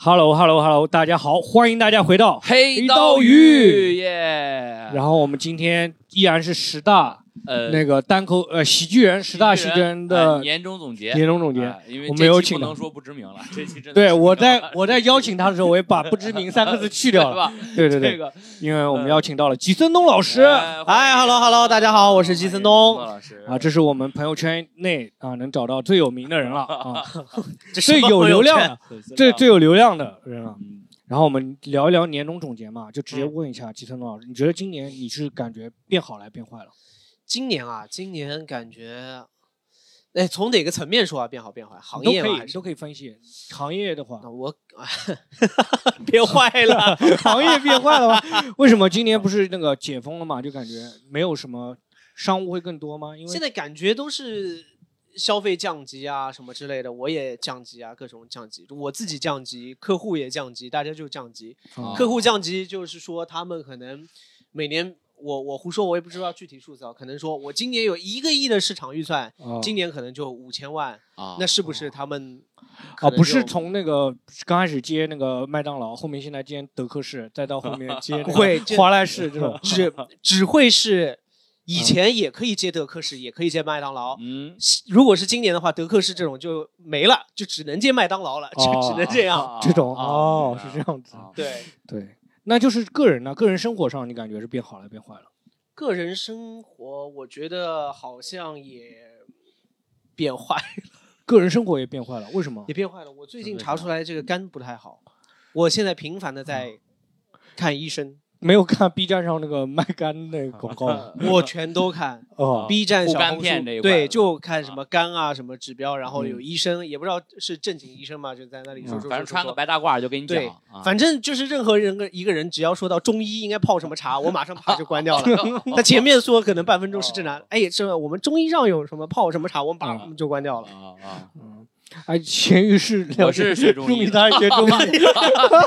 Hello Hello Hello，大家好，欢迎大家回到黑刀刀鱼。然后我们今天依然是十大呃，那个单口呃喜剧人十大喜剧人的呃年终总结，年终总结。啊因为我这没有请到不能说不知名了，这期真的对，我在 我在邀请他的时候，我也把“不知名”三个字去掉了。对？对对对，这个因为我们邀请到了吉森东老师呃哎，Hello Hello，大家好，我是吉森东。老师啊，这是我们朋友圈内啊能找到最有名的人了啊，最有流量的、最最有流量的人了。嗯然后我们聊一聊年终总结嘛，就直接问一下吉森东老师，你觉得今年你是感觉变好了变坏了？今年啊，今年感觉，哎，从哪个层面说啊，变好变坏？行业都可以分析。行业的话啊，我 变坏了。行业变坏了吧？为什么今年不是那个解封了嘛？就感觉没有什么商务会更多吗？因为现在感觉都是消费降级啊，什么之类的，我也降级啊，各种降级，我自己降级，客户也降级，大家就降级。啊客户降级就是说他们可能每年。我我胡说，我也不知道具体数字啊。可能说我今年有一个亿的市场预算，啊今年可能就五千万，啊，那是不是他们可啊，能不是从那个刚开始接那个麦当劳，后面现在接德克士，再到后面接那个不 会这华莱士这种。只只会是以前也可以接德克士，也可以接麦当劳。嗯，如果是今年的话，德克士这种就没了，就只能接麦当劳了，就哦只能这样。啊这种啊哦啊是这样子啊对，对，那就是个人呢，个人生活上你感觉是变好了变坏了？个人生活我觉得好像也变坏了，个人生活也变坏了，为什么？也变坏了。我最近查出来这个肝不太好，我现在频繁的在看医生，没有看 B 站上那个卖肝那个广告。吗？我全都看。哦，B 站、小红书片这一块。对，就看什么肝啊什么指标，然后嗯。有医生，也不知道是正经医生嘛，就在那里说嗯。说说说反正穿个白大褂就给你讲对啊，反正就是任何人一个人只要说到中医应该泡什么茶，我马上啪就关掉了。他前面说可能半分钟是正常，哎，是我们中医上有什么泡什么茶，我们嗯。把就关掉了。啊啊，哎，咸鱼是了我是学中医朱米他学中 医，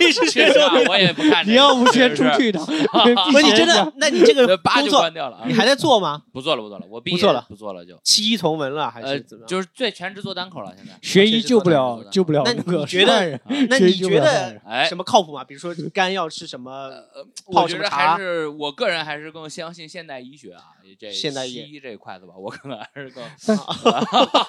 你是学中医，我也不看这个。你要不先出去一趟？不是 你真的？那你这，个工作关掉了啊你。还在做吗？不做了，不做了，我毕业不做了不做了就。弃医从文了还呃是怎么，就是对全职做单口了，现在。学医救不了救不了那个你觉得 那你觉得什么靠谱吗？比如说肝要吃什么？呃，泡什么我觉得茶还是我个人还是更相信现代医学啊，这现代医西医这一块子吧，我可能还是更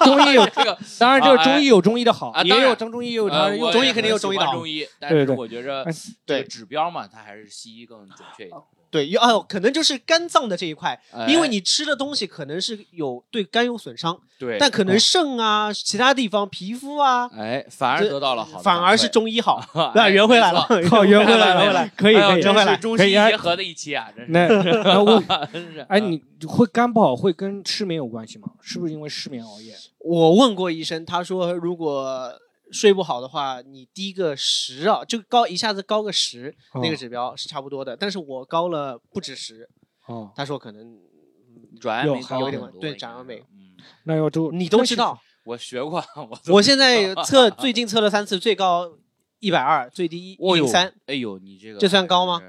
中医有这个当然，这个啊中医有中医的好，也啊当然有中中医也有它呃中医肯定有中医的好中医，但是我觉着哎这个对指标嘛，它还是西医更准确一点。对，有哦，可能就是肝脏的这一块，哎因为你吃的东西可能是有对肝有损伤，对，但可能肾啊、其他地方、皮肤啊，哎，反而得到了好反而是中医好，哎对吧？圆回来了，靠 圆回来圆回来了，。可以可以中西医可以哎结合的一期啊，真是。那哎，你会肝不好会跟失眠有关系吗？是不是因为失眠熬夜？我问过医生，他说如果睡不好的话，你低个十啊，就高一下子高个十，那个指标是差不多的。但是我高了不止十，哦，他说可能有转氨酶有一点多应该是转氨酶嗯，那要都你都知道。我学过，我 我现在测 最近测了三次，最高一百二，最低一零三，哎呦，你这个这算高吗？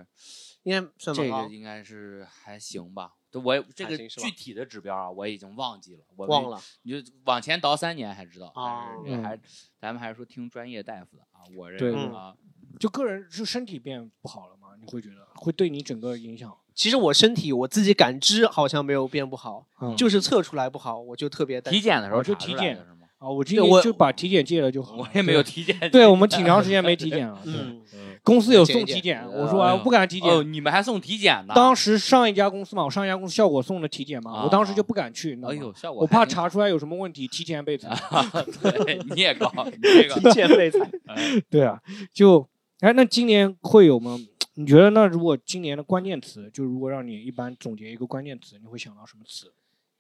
应该算蛮高这个。应该是还行吧。我这个具体的指标啊，我已经忘记了，我忘，了你就往前倒三年还知道啊还咱们还是说听专业大夫的啊。我这对个啊，就个人就身体变不好了吗？你会觉得会对你整个影响？其实我身体我自己感知好像没有变不好，嗯就是测出来不好，我就特别担心。体检的时候就体检的是吗？啊，我今对我年就把体检戒了就好了。我也没有体检。对，我们挺长时间没体检了。对嗯，公司有送体检，呃我说啊，我不敢体哦，检。你们还送体检呢？当时上一家公司嘛，我上一家公司效果送的体检嘛，啊我当时就不敢去？哎呦，效果我怕查出来有什么问题，提前被裁。对，你也高，你这个体检备采。哎 对啊，就哎，那今年会有吗？你觉得那如果今年的关键词，就如果让你一般总结一个关键词，你会想到什么词？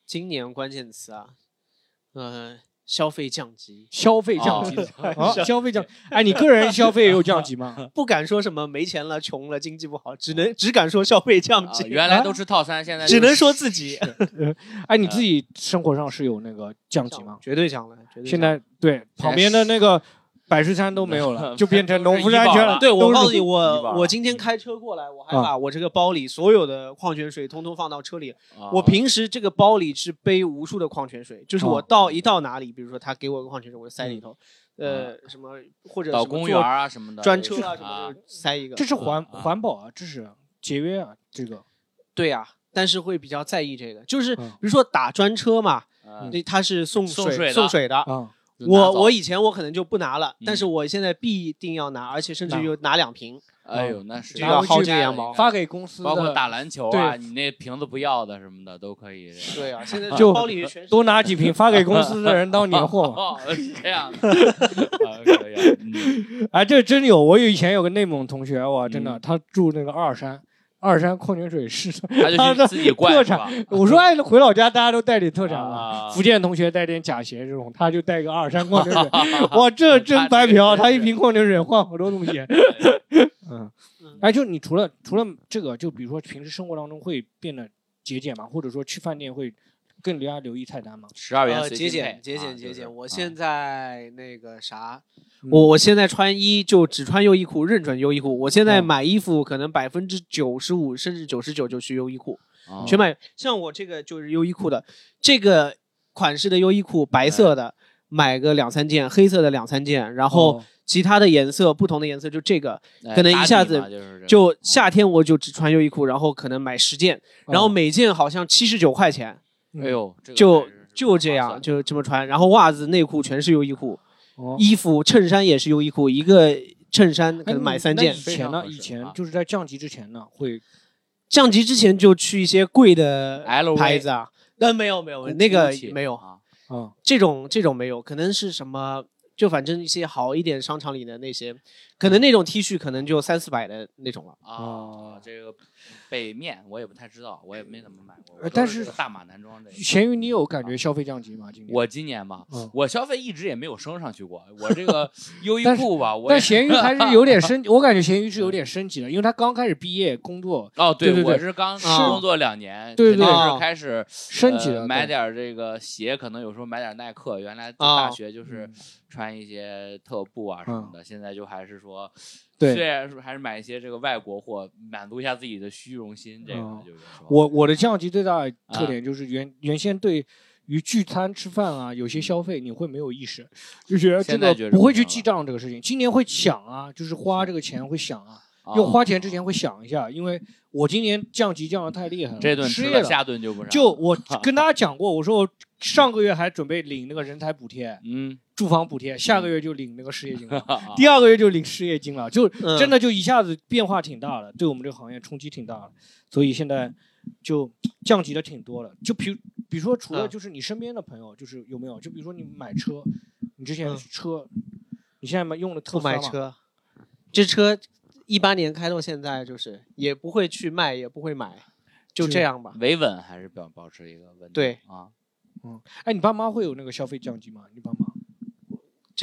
今年关键词啊，呃，消费降级，消费降级 消费降。哎，你个人消费也有降级吗？不敢说什么没钱了、穷了、经济不好，只能只敢说消费降啊级，原来都吃套餐，现在只能说自己 哎，你自己生活上是有那个降级吗？绝对降了，绝对降了。现在对旁边的那个百事餐都没有了，就变成农夫山泉了。对，我告诉你，我我今天开车过来，我还把我这个包里所有的矿泉水通通放到车里。啊我平时这个包里是背无数的矿泉水，就是我哦到一到哪里，比如说他给我个矿泉水，我就塞里头。呃什么或者到什么坐公园啊什么的，专车啊什么的塞一个。这是环啊环保啊，这是节约啊，这个对呀、但是会比较在意这个，就是比嗯如说打专车嘛，嗯对，它是送水送水的送水的。啊，我我以前我可能就不拿了，但嗯是我现在必定要拿，而且甚至拿于拿两瓶。哎呦，那是。就要薅这个羊毛。毛发给公司的包括打篮球啊，对。你那瓶子不要的什么的都可以。对啊，现在 就包里全是。多拿几瓶发给公司的人当年货。嘛。哦，是这样的，哎，这真有，我有以前有个内蒙同学，哇，真的，嗯。他住那个二山，二山矿泉水是，他的去自己灌特产？我说哎，回老家大家都带点特产嘛。啊福建同学带点假鞋这种，他就带个二山矿泉水，哇，这真白嫖！他一瓶矿泉水换好多东西。嗯，哎，就你除了除了这个，就比如说平时生活当中会变得节俭嘛？或者说去饭店会更加留意菜单吗？十二元呃，节俭节俭节俭。我啊现在那个啥，嗯我我现在穿衣就只穿优衣库，认准优衣库。我现在哦买衣服可能百分之九十五甚至九十九就去优衣库，啊全买。像我这个就是优衣库的这个款式的优衣库，白色的买个两三件，黑色的两三件，然后哦其他的颜色不同的颜色就这个。哎可能一下子就夏天我就只穿优衣库，然后可能买十件，然后哦每件好像七十九块钱，哎呦，这个就就这样就这么穿。然后袜子、内裤全是优衣库，哦衣服、衬衫也是优衣库，一个衬衫可哎能买三件以。前呢？以前啊就是在降级之前呢，会降级之前就去一些贵的牌子啊，那，没有没有，那个没有，啊嗯，这种这种没有，可能是什么，就反正一些好一点商场里的那些，可能那种 T 恤可能就三四百的那种了。哦啊，这个北面我也不太知道，我也没怎么买过。呃但是是大码男装这个。咸鱼，你有感觉消费降级吗？今年我今年嘛，嗯我消费一直也没有升上去过。我这个 优衣库吧，我但咸鱼还是有点升，我感觉咸鱼是有点升级的，因为他刚开始毕业工作哦，对对对我是刚是工作两年，对对肯定对是开始升级了，呃买点这个鞋，可能有时候买点耐克。原来在啊大学就是穿一些特步啊什么的，现在就还是说，嗯对虽然是还是买一些这个外国货，满足一下自己的虚荣心。这个嗯就是说，我我的降级最大的啊特点就是原原先对于聚餐吃饭啊，有些消费你会没有意识，就觉得这个不会去记账这个事情。今年会想啊，就是花这个钱会想啊，啊要花钱之前会想一下，因为我今年降级降的太厉害了，这顿失业吃了，下顿就不上。就我 跟大家讲过，我说我上个月还准备领那个人才补贴、嗯，住房补贴，下个月就领那个失业金了。啊第二个月就领失业金了，就嗯真的就一下子变化挺大的，对我们这个行业冲击挺大的，所以现在就降级的挺多的。就比如比如说，除了嗯就是你身边的朋友，就是有没有？就比如说你买车，你之前嗯车，你现在用的特斯拉吗？不买车，这车一八年开到现在，就是也不会去卖，也不会买，就这样吧。维稳还是保保持一个稳定。对啊，嗯哎，你爸妈会有那个消费降级吗？你爸妈？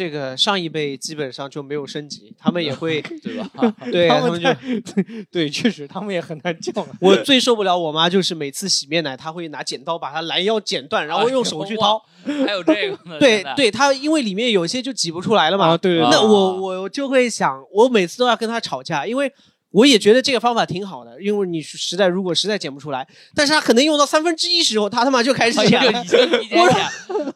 这个上一辈基本上就没有升级，他们也会 对吧？对他们就在 对，确实他们也很难教。我最受不了我妈就是每次洗面奶，她会拿剪刀把它拦腰剪断，然后用手去掏。还有这个呢？对，对，她因为里面有些就挤不出来了嘛。啊，对对啊对，那我我就会想，我每次都要跟她吵架，因为我也觉得这个方法挺好的，因为你实在如果实在剪不出来，但是他可能用到三分之一时候，他他妈就开始 哎剪呦，了已。经提前剪。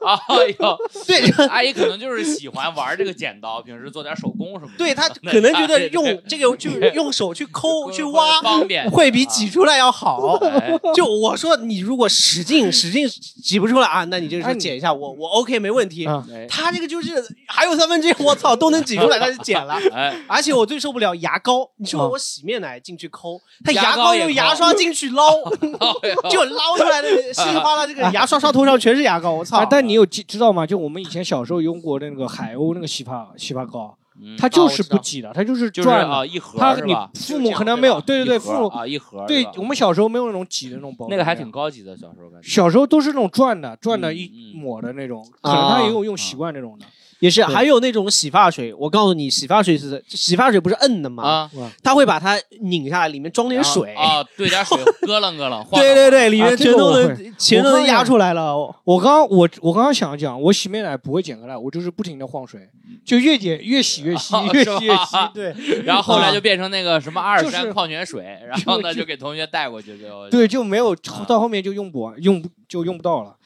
哎呦，对，阿姨可能就是喜欢玩这个剪刀，平时做点手工什么的。对他 可能觉得用这个就是用手去抠去挖，方便，会比挤出来要好。哎就我说，你如果使劲使劲挤不出来啊，那你就是剪一下，我我 OK 没问题。他这个就是还有三分之一，我操，都能挤出来，他就剪了。哎，而且我最受不了牙膏，你说哦我洗面奶进去抠，他牙牙膏用牙刷进去捞 就捞出来的稀里哗啦，这个牙刷刷头上全是牙膏，我操啊！！但你有知知道吗？就我们以前小时候用过那个海鸥那个洗发洗发膏，嗯它就是不挤的，它就是转的。啊，一盒它你？父母可能没有，对对对，父母啊，一盒对我们小时候没有那种挤的那种包，那个还挺高级的，小时候感觉。小时候都是那种转的，转的嗯一嗯抹的那种，可能他也有用习惯这种的。也是，还有那种洗发水，我告诉你，洗发水是洗发水不是摁的吗？啊，他会把它拧下来，里面装点水。啊，兑点水，咯楞咯楞。晃对对对，里啊面全都能全都能压出来了。我刚刚我我刚刚想讲，我洗面奶不会剪开来，我就是不停的晃水，就越剪越洗越稀哦，越是洗越稀。对 然后后来就变成那个什么阿尔就是山矿泉水，然后呢就就给同学带过去，最后对，就没有啊到后面就用不完，用不就用不到了。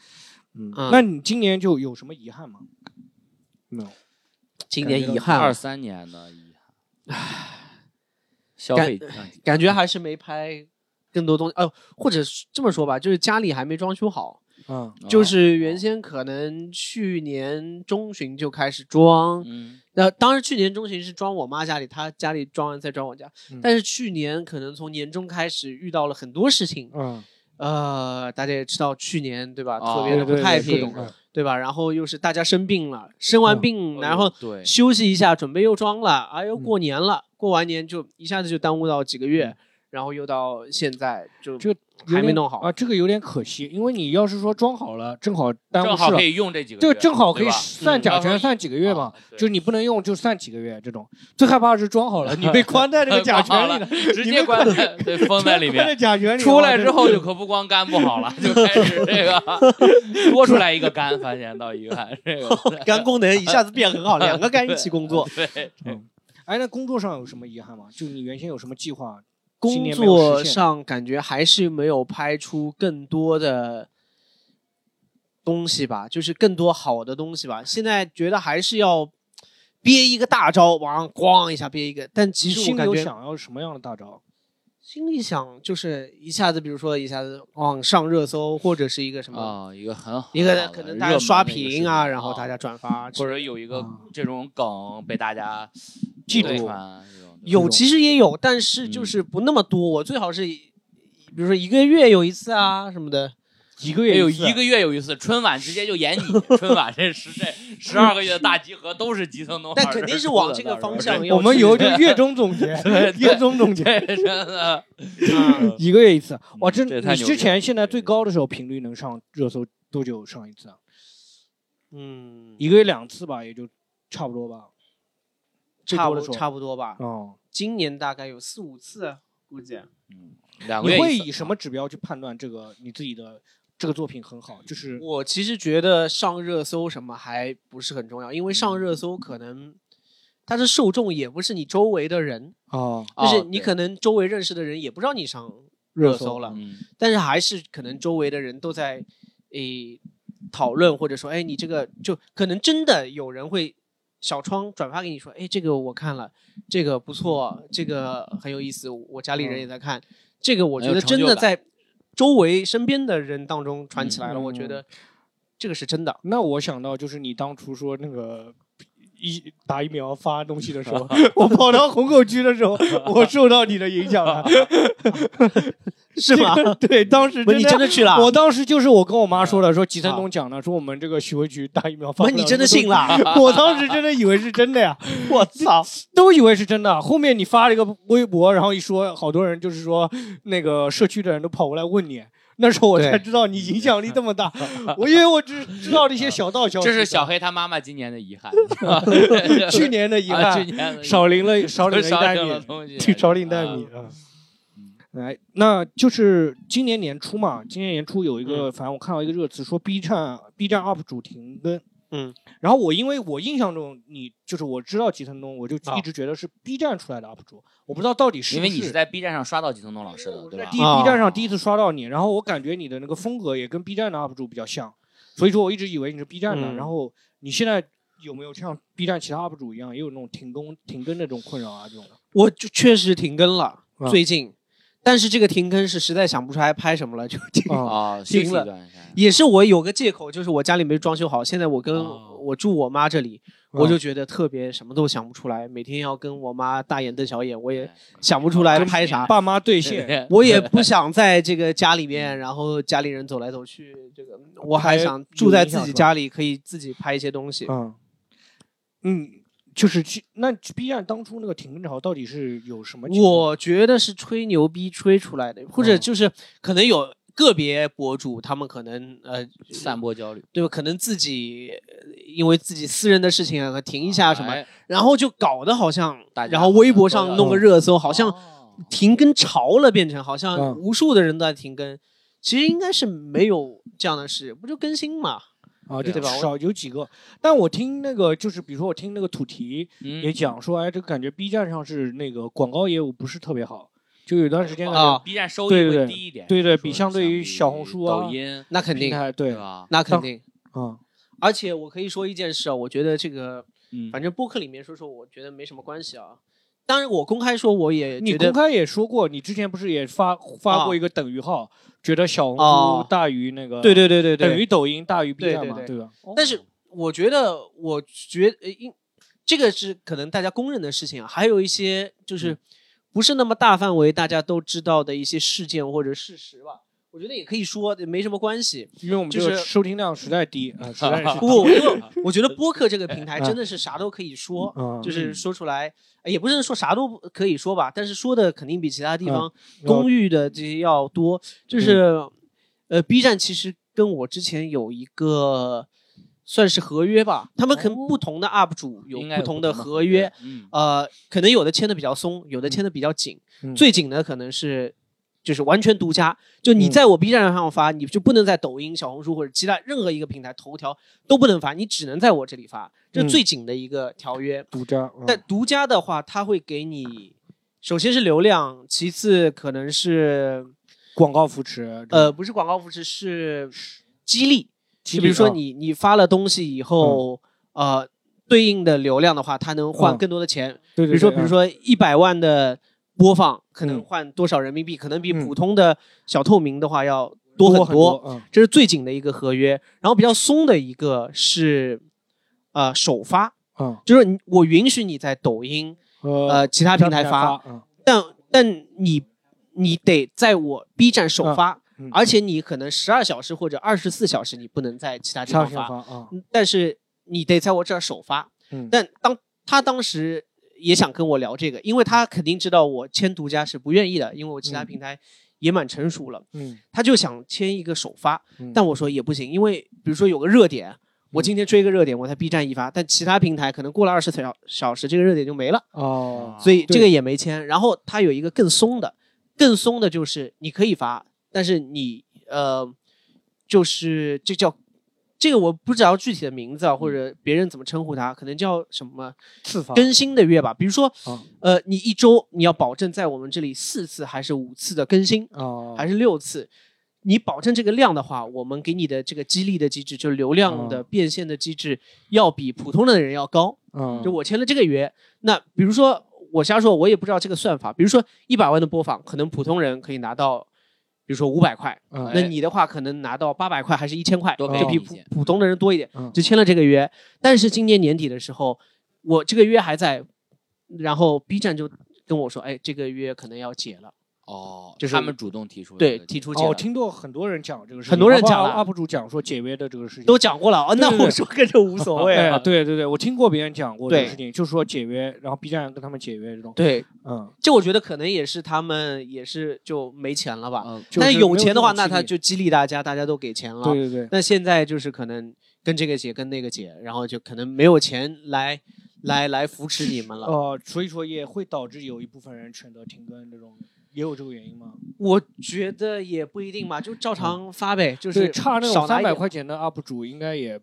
嗯嗯，那你今年就有什么遗憾吗？没有。今年遗憾二三年的遗憾，消费感觉还是没拍更多东西。哦，或者这么说吧，就是家里还没装修好。嗯，就是原先可能去年中旬就开始装，嗯，那当时去年中旬是装我妈家里，她家里装完再装我家。但是去年可能从年中开始遇到了很多事情，嗯，呃，大家也知道去年对吧，特别的不太平，对吧？然后又是大家生病了，生完病然后对休息一下，准备又装了，哎呦过年了，过完年就一下子就耽误到几个月，然后又到现在就就。还没弄好啊，这个有点可惜，因为你要是说装好了，正好耽误正好可以用这几个，就正好可以算甲醛算几个月嘛，就是你不能用就算几个月这种。最害怕是装好了，你被关在这个 甲醛里了，直接关在对封在里面。甲醛里出来之后就可不光肝不好了，就开始这个 多出来一个肝，发现到遗憾这个肝功能一下子变很好，两个肝一起工作。对，哎，那工作上有什么遗憾吗？就你原先有什么计划？工作上感觉还是没有拍出更多的东西吧，就是更多好的东西吧。现在觉得还是要憋一个大招，往上咣一下憋一个。但其实我感觉想要什么样的大招？心里想就是一下子，比如说一下子往上热搜，或者是一个什么啊，一个很好，一个可能大家刷屏啊，然后大家转发，或者有一个这种梗被大家记住。有其实也有，但是就是不那么多。我最好是，比如说一个月有一次啊什么的，一个月有一个月有一次，春晚直接就演你。春晚这十这十二个月的大集合都是基层动画，但肯定是往这个方向。我们有就月中总结，月中总结真的，一个月一次。哇，这你之前现在最高的时候频率能上热搜多久上一次啊？嗯，一个月两次吧，也就差不多吧。差不差不多吧。哦，今年大概有四五次，估计。嗯，两个月。你会以什么指标去判断这个你自己的这个作品很好？就是我其实觉得上热搜什么还不是很重要，因为上热搜可能它的受众也不是你周围的人啊，就是你可能周围认识的人也不知道你上热搜了，但是还是可能周围的人都在诶讨论，或者说哎你这个就可能真的有人会。小窗转发给你说，哎，这个我看了，这个不错，这个很有意思，我家里人也在看，这个我觉得真的在周围身边的人当中传起来了，我觉得这个是真的。那我想到就是你当初说那个。一打疫苗发东西的时候，我跑到虹口区的时候，我受到你的影响了，是吗？对，当时你真的去了。我当时就是我跟我妈说的，说吉森东讲的，说我们这个徐汇区打疫苗发。你真的信了？我当时真的以为是真的呀！我操，都以为是真的。后面你发了一个微博，然后一说，好多人就是说那个社区的人都跑过来问你。那时候我才知道你影响力这么大，我因为我只知道这些小道消息。这是小黑他妈妈今年的遗憾，去年的遗憾，少领了少领了一袋米，少领袋米啊。来，那就是今年年初嘛，今年年初有一个，反正我看到一个热词，说 B 站 B 站 UP 主停更。嗯，然后我因为我印象中你就是我知道吉腾东，我就一直觉得是 B 站出来的 UP 主，我不知道到底是因为你是在 B 站上刷到吉腾东老师的，对吧？第 B 站上第一次刷到你，然后我感觉你的那个风格也跟 B 站的 UP 主比较像，所以说我一直以为你是 B 站的。然后你现在有没有像 B 站其他 UP 主一样，也有那种停更停更那种困扰啊？这种？我就确实停更了，最近。但是这个停更是实在想不出来拍什么了，就停啊停了。也是我有个借口，就是我家里没装修好。现在我跟我住我妈这里，我就觉得特别什么都想不出来。每天要跟我妈大眼瞪小眼，我也 想不出来拍啥。爸妈兑现，我也不想在这个家里面，然后家里人走来走去。这个我还想住在自己家里，可以自己拍一些东西。嗯嗯。就是去那 B 站当初那个停更潮到底是有什么？我觉得是吹牛逼吹出来的，或者就是可能有个别博主他们可能呃散播焦虑，对吧？可能自己因为自己私人的事情啊停一下什么，然后就搞得好像，然后微博上弄个热搜，好像停更潮了，变成好像无数的人都在停更，其实应该是没有这样的事，不就更新嘛？啊，对吧？少有几个，但我听那个就是，比如说我听那个土提也讲说，哎，这个感觉 B 站上是那个广告业务不是特别好，就有段时间啊，B 站收益会低一点，对对，比相对于小红书啊、抖音，那肯定，对吧？那肯定啊。而且我可以说一件事啊，我觉得这个嗯，反正播客里面说说，我觉得没什么关系啊。当然，我公开说我也你公开也说过，你之前不是也发发过一个等于号，觉得小红书大于那个，对对对对对，等于抖音大于 B 站嘛，对吧？但是我觉得，我觉因这个是可能大家公认的事情啊，还有一些就是不是那么大范围大家都知道的一些事件或者事实吧。我觉得也可以说没什么关系，因为我们就是收听量实在低啊，实在是不，因为我觉得播客这个平台真的是啥都可以说，就是说出来也不是说啥都可以说吧，但是说的肯定比其他地方公寓的这些要多。就是呃，B 站其实跟我之前有一个算是合约吧，他们可能不同的 UP 主有不同的合约，呃，可能有的签的比较松，有的签的比较紧，最紧的可能是。就是完全独家，就你在我 B 站上发，你就不能在抖音、小红书或者其他任何一个平台头条都不能发，你只能在我这里发，这是最紧的一个条约。独家，但独家的话，它会给你，首先是流量，其次可能是广告扶持。呃，不是广告扶持，是激励。就比如说你你发了东西以后，呃，对应的流量的话，它能换更多的钱。对对。比如说，比如说一百万的。播放可能换多少人民币？可能比普通的小透明的话要多很多。这是最紧的一个合约。然后比较松的一个是，呃，首发。嗯，就是我允许你在抖音、呃其他平台发，但但你你得在我 B 站首发，而且你可能十二小时或者二十四小时你不能在其他地方发。但是你得在我这儿首发。但当他当时。也想跟我聊这个，因为他肯定知道我签独家是不愿意的，因为我其他平台也蛮成熟了。嗯，他就想签一个首发，但我说也不行，因为比如说有个热点，我今天追个热点，我在 B 站一发，但其他平台可能过了二十小小时，这个热点就没了。哦，所以这个也没签。然后他有一个更松的，更松的就是你可以发，但是你呃，就是这叫。这个我不知道具体的名字啊，或者别人怎么称呼它，可能叫什么次更新的月吧。比如说，呃，你一周你要保证在我们这里四次还是五次的更新，还是六次？你保证这个量的话，我们给你的这个激励的机制，就是流量的变现的机制，要比普通的人要高。就我签了这个约，那比如说我瞎说，我也不知道这个算法。比如说一百万的播放，可能普通人可以拿到。比如说五百块，那你的话可能拿到八百块还是一千块，就比普普通的人多一点，就签了这个约。但是今年年底的时候，我这个约还在，然后 B 站就跟我说，哎，这个约可能要解了。哦，就是他们主动提出对提出。哦，听过很多人讲这个事情，很多人讲了，UP 主讲说解约的这个事情都讲过了。哦，那我说跟这无所谓。对对对，我听过别人讲过这个事情，就是说解约，然后 B 站跟他们解约这种。对，嗯，就我觉得可能也是他们也是就没钱了吧。嗯。但是有钱的话，那他就激励大家，大家都给钱了。对对对。那现在就是可能跟这个解，跟那个解，然后就可能没有钱来来来扶持你们了。哦，所以说也会导致有一部分人选择停更这种。也有这个原因吗？我觉得也不一定吧，就照常发呗。就是差那种三百块钱的 UP 主应该也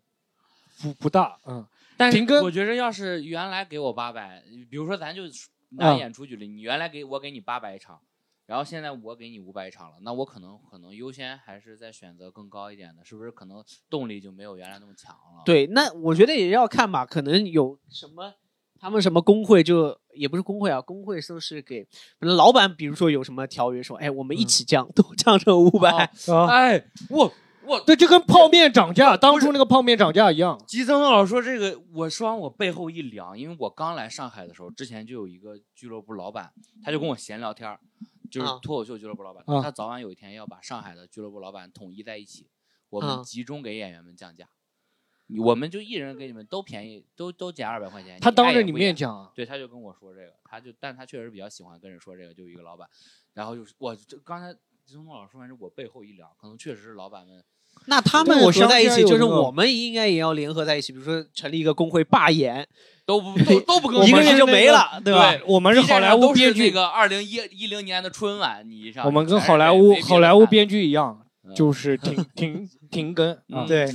不不大。嗯，但停更，我觉得要是原来给我八百，比如说咱就拿演出举例，你原来给我给你八百一场，然后现在我给你五百一场了，那我可能可能优先还是在选择更高一点的，是不是？可能动力就没有原来那么强了。对，那我觉得也要看吧，可能有什么。他们什么工会就也不是工会啊，工会都是给，老板比如说有什么条约说，哎，我们一起降，都降成五百，哎，我我对，就跟泡面涨价，当初那个泡面涨价一样。吉森老师说这个，我说完我背后一凉，因为我刚来上海的时候，之前就有一个俱乐部老板，他就跟我闲聊天就是脱口秀俱乐部老板，他早晚有一天要把上海的俱乐部老板统一在一起，我们集中给演员们降价。我们就一人给你们都便宜，都都减二百块钱。他当着你面讲，对，他就跟我说这个，他就，但他确实比较喜欢跟人说这个，就一个老板。然后就是我这刚才金东老师说完，之后我背后一凉，可能确实是老板们。那他们合在一起，就是我们应该也要联合在一起，比如说成立一个工会罢演，都不 都都不跟我们一个月就没了，对吧？我们是好莱坞编剧，那个二零一一零年的春晚，你上我们跟好莱坞好莱坞编剧一样，就是停停停更啊，对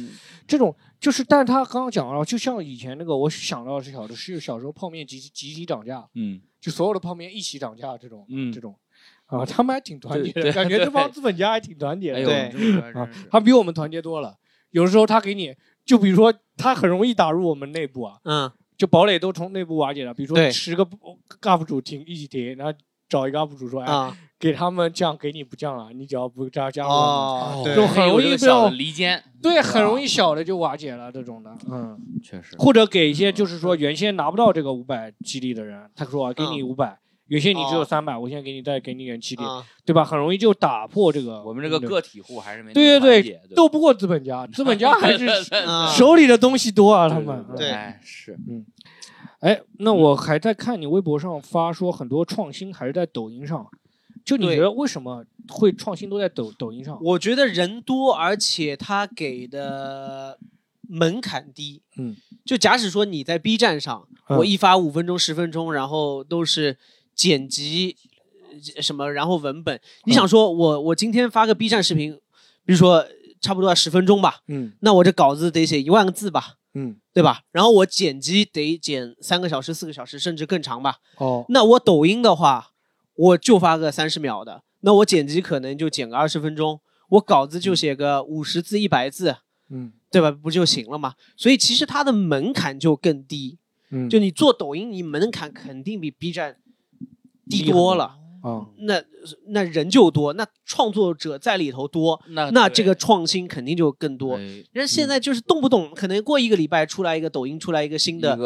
这种。就是，但是他刚刚讲了，就像以前那个，我想到是小的，是小时候泡面集集体涨价，嗯，就所有的泡面一起涨价这种，嗯，这种，啊，他们还挺团结的，感觉这帮资本家还挺团结的，对，啊，他比我们团结多了。有的时候他给你，就比如说他很容易打入我们内部啊，嗯，就堡垒都从内部瓦解了。比如说十个 UP 主停一起停，然后找一个 UP 主说：“哎，给他们降，给你不降了，你只要不加加哦，就很容易小的离间，对，很容易小的就瓦解了这种的。嗯，确实。或者给一些就是说原先拿不到这个五百激励的人，他说给你五百。原先你只有三百，我现在给你再给你点激励，对吧？很容易就打破这个。我们这个个体户还是没对对对，斗不过资本家，资本家还是 手里的东西多啊，他们。对，是，嗯，哎，那我还在看你微博上发说很多创新还是在抖音上，就你觉得为什么会创新都在抖抖音上？我觉得人多，而且他给的门槛低。嗯，就假使说你在 B 站上，我一发五分钟、十分钟，然后都是。剪辑什么，然后文本，你想说我我今天发个 B 站视频，比如说差不多要十分钟吧，嗯，那我这稿子得写一万个字吧，嗯，对吧？然后我剪辑得剪三个小时、四个小时，甚至更长吧。哦，那我抖音的话，我就发个三十秒的，那我剪辑可能就剪个二十分钟，我稿子就写个五十字、一百字，嗯，对吧？不就行了嘛？所以其实它的门槛就更低，嗯，就你做抖音，你门槛肯定比 B 站。低多了啊，那那人就多，那创作者在里头多，那那这个创新肯定就更多。人现在就是动不动可能过一个礼拜出来一个抖音出来一个新的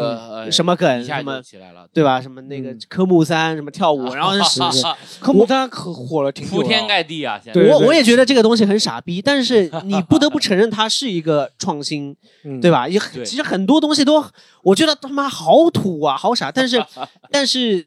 什么梗什么起来了，对吧？什么那个科目三什么跳舞，然后 科目三可火了，挺铺天盖地啊！我我也觉得这个东西很傻逼，但是你不得不承认它是一个创新，对吧？也其实很多东西都我觉得他妈好土啊，好傻，但是但是。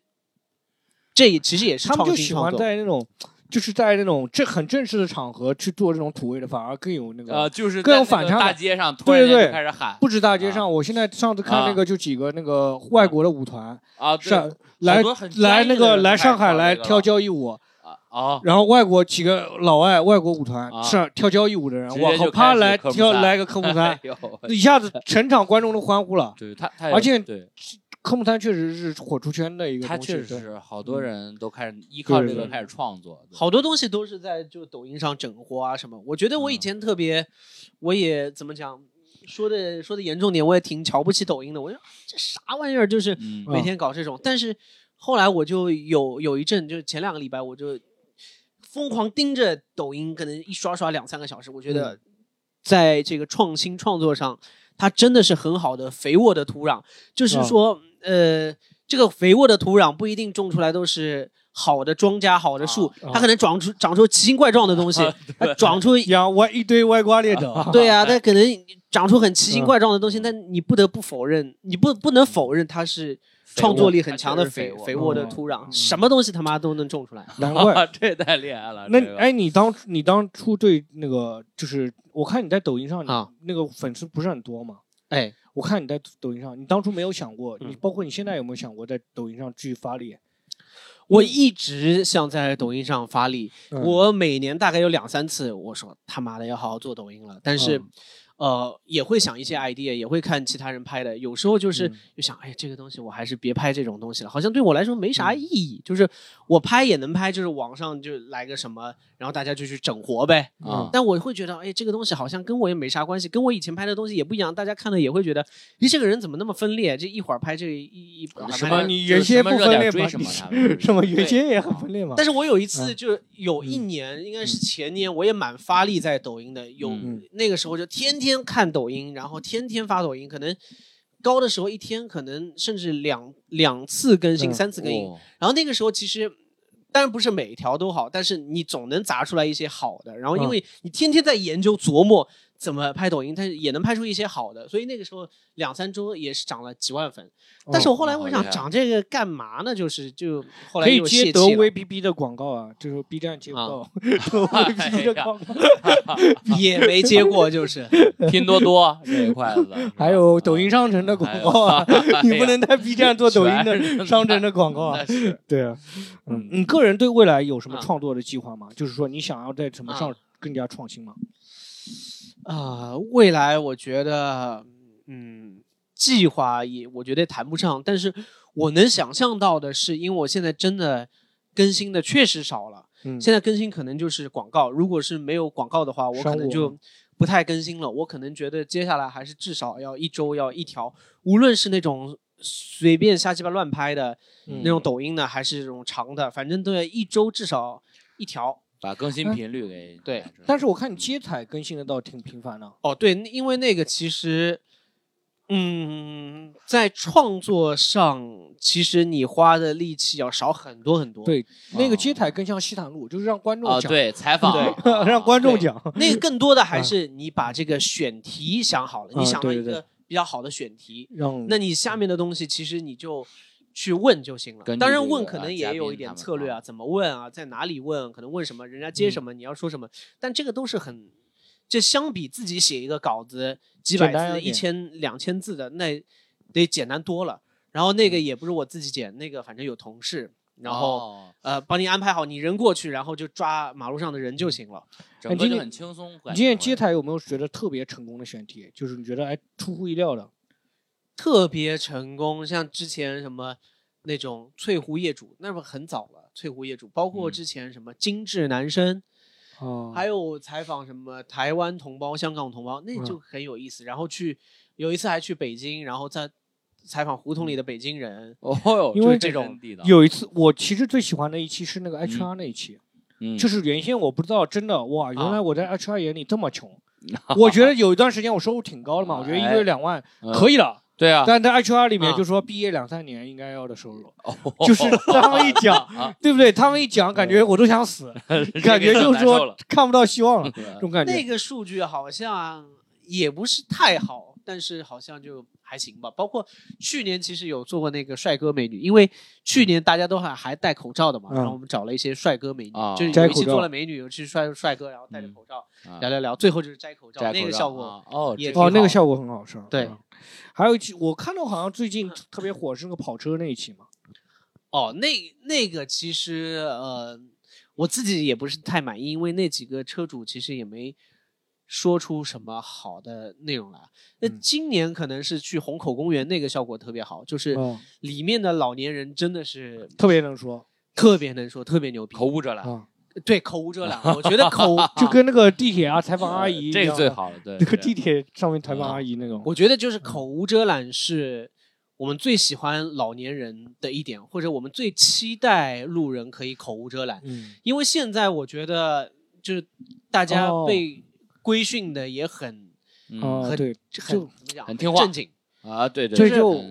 这其实也是他们就喜欢在那种，就是在那种这很正式的场合去做这种土味的，反而更有那个呃，就是更有反差。大街上对对对开始喊，不止大街上，我现在上次看那个就几个那个外国的舞团啊，上来来那个来上海来跳交谊舞啊，然后外国几个老外外国舞团上跳交谊舞的人，我靠，啪来跳来个科目三，一下子 全场观众都欢呼了，对他，而且对。科目三确实是火出圈的一个东西，确实是好多人都开始依靠这个开始创作，好多东西都是在就抖音上整活啊什么。我觉得我以前特别，我也怎么讲，说的说的严重点，我也挺瞧不起抖音的。我说这啥玩意儿，就是每天搞这种。但是后来我就有有一阵，就前两个礼拜，我就疯狂盯着抖音，可能一刷刷两三个小时。我觉得在这个创新创作上，它真的是很好的肥沃的土壤，就是说。呃，这个肥沃的土壤不一定种出来都是好的庄稼、好的树，它可能长出长出奇形怪状的东西，它长出养歪一堆歪瓜裂枣。对呀，它可能长出很奇形怪状的东西，但你不得不否认，你不不能否认它是创作力很强的肥肥沃的土壤，什么东西他妈都能种出来。难怪 这太厉害了。那哎，你当你当初对那个就是我看你在抖音上啊，那个粉丝不是很多吗？哎。我看你在抖音上，你当初没有想过，你包括你现在有没有想过在抖音上继续发力？我一直想在抖音上发力，我每年大概有两三次，我说他妈的要好好做抖音了，但是。呃，也会想一些 idea，也会看其他人拍的。有时候就是就想，哎，这个东西我还是别拍这种东西了，好像对我来说没啥意义。就是我拍也能拍，就是网上就来个什么，然后大家就去整活呗。啊，但我会觉得，哎，这个东西好像跟我也没啥关系，跟我以前拍的东西也不一样。大家看了也会觉得，咦，这个人怎么那么分裂？这一会儿拍这一一什么？你原先不分裂吗？什么？什么原先也很分裂吗？但是我有一次就有一年，应该是前年，我也蛮发力在抖音的，有那个时候就天天看抖音。然后天天发抖音，可能高的时候一天可能甚至两两次更新、三次更新。然后那个时候其实当然不是每条都好，但是你总能砸出来一些好的。然后因为你天天在研究琢磨。怎么拍抖音，但是也能拍出一些好的，所以那个时候两三周也是涨了几万粉。但是我后来我想涨这个干嘛呢？就是就后来可以接德威 B B 的广告啊，就是 B 站接不到 德威 B B 的广告，也没接过，就是 拼多多这一块子，还有抖音商城的广告啊，你不能在 B 站做抖音的商城的广告啊。对啊，嗯，你个人对未来有什么创作的计划吗？就是说你想要在什么上更加创新吗？啊，未来我觉得，嗯，计划也我觉得谈不上，但是我能想象到的是，因为我现在真的更新的确实少了，嗯，现在更新可能就是广告，如果是没有广告的话，我可能就不太更新了。我可能觉得接下来还是至少要一周要一条，无论是那种随便瞎鸡巴乱拍的那种抖音呢，还是这种长的，反正都要一周至少一条。把更新频率给对。但是我看你接采更新的倒挺频繁的。哦，对，因为那个其实。嗯，在创作上，其实你花的力气要少很多很多。对，那个接采更像西坦路，就是让观众讲，对，采访，让观众讲。那个更多的还是你把这个选题想好了，你想了一个比较好的选题，那你下面的东西其实你就去问就行了。当然问可能也有一点策略啊，怎么问啊，在哪里问，可能问什么，人家接什么，你要说什么，但这个都是很。这相比自己写一个稿子几百字、一千两千字的，那得简单多了。然后那个也不是我自己剪，那个反正有同事，然后呃帮你安排好，你人过去，然后就抓马路上的人就行了，整个就很轻松。你今天接台有没有觉得特别成功的选题？就是你觉得哎出乎意料的，特别成功，像之前什么那种翠湖业主，那不很早了。翠湖业主，包括之前什么精致男生。哦，还有采访什么台湾同胞、香港同胞，那就很有意思。然后去有一次还去北京，然后在采访胡同里的北京人。哦哟，因为这种有一次，我其实最喜欢的一期是那个 HR 那一期，嗯就是原先我不知道，真的哇，原来我在 HR 眼里这么穷。我觉得有一段时间我收入挺高的嘛，我觉得一个月两万可以了。对啊，但在 HR 里面就说毕业两三年应该要的收入，就是他们一讲，对不对？他们一讲，感觉我都想死，感觉就是说看不到希望了，这种感觉。那个数据好像也不是太好，但是好像就还行吧。包括去年其实有做过那个帅哥美女，因为去年大家都还还戴口罩的嘛，然后我们找了一些帅哥美女，就是有一期做了美女，有期帅帅哥，然后戴着口罩聊聊聊，最后就是摘口罩，那个效果哦，也哦，那个效果很好，是吧？对。还有一期，我看到好像最近特别火是那个跑车那一期嘛。哦，那那个其实呃，我自己也不是太满意，因为那几个车主其实也没说出什么好的内容来。那今年可能是去虹口公园那个效果特别好，就是里面的老年人真的是特别能说，特别能说，特别牛逼，口无遮拦。对，口无遮拦。我觉得口 就跟那个地铁啊，采访阿姨，这个最好了。对，那个地铁上面采访阿姨那种。我觉得就是口无遮拦是我们最喜欢老年人的一点，或者我们最期待路人可以口无遮拦。嗯，因为现在我觉得就是大家被规训的也很，很对，很怎么讲，很听话，正经啊，对对。这就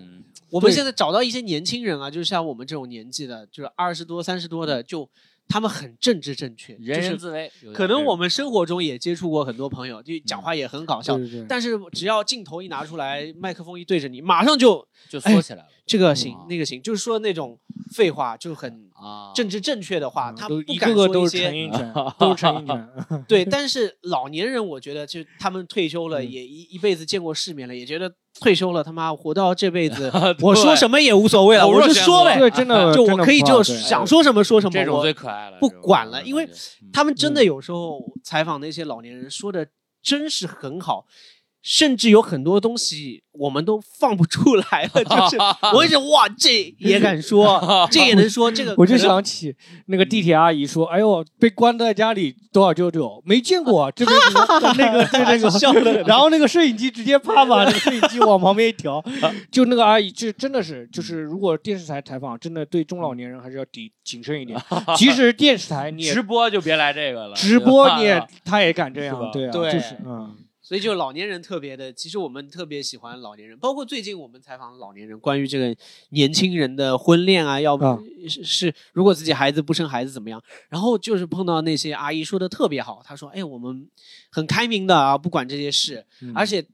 我们现在找到一些年轻人啊，就是像我们这种年纪的，就是二十多、三十多的，就。他们很政治正确，人人自危。可能我们生活中也接触过很多朋友，就讲话也很搞笑。但是只要镜头一拿出来，麦克风一对着你，马上就就缩起来了。这个行，那个行，就是说那种废话，就很政治正确的话，他不敢说一些。都是陈英对，但是老年人，我觉得就他们退休了，也一一辈子见过世面了，也觉得。退休了，他妈活到这辈子，我说什么也无所谓了，我就说呗，对，真的，就我可以就想说什么说什么，这种最可爱了，不管了，因为他们真的有时候采访那些老年人说的真是很好。甚至有很多东西我们都放不出来了，就是我一直哇，这也敢说，这也能说，这个我就想起那个地铁阿姨说：“哎呦，被关在家里多少舅舅没见过，这边那个那个笑的，然后那个摄影机直接啪把那个摄影机往旁边一调，就那个阿姨，就真的是就是如果电视台采访，真的对中老年人还是要谨谨慎一点。即使电视台你直播就别来这个了，直播你也他也敢这样，对啊，就是嗯。”所以就老年人特别的，其实我们特别喜欢老年人，包括最近我们采访老年人，关于这个年轻人的婚恋啊，要不是是如果自己孩子不生孩子怎么样，然后就是碰到那些阿姨说的特别好，她说，哎，我们很开明的啊，不管这些事，而且。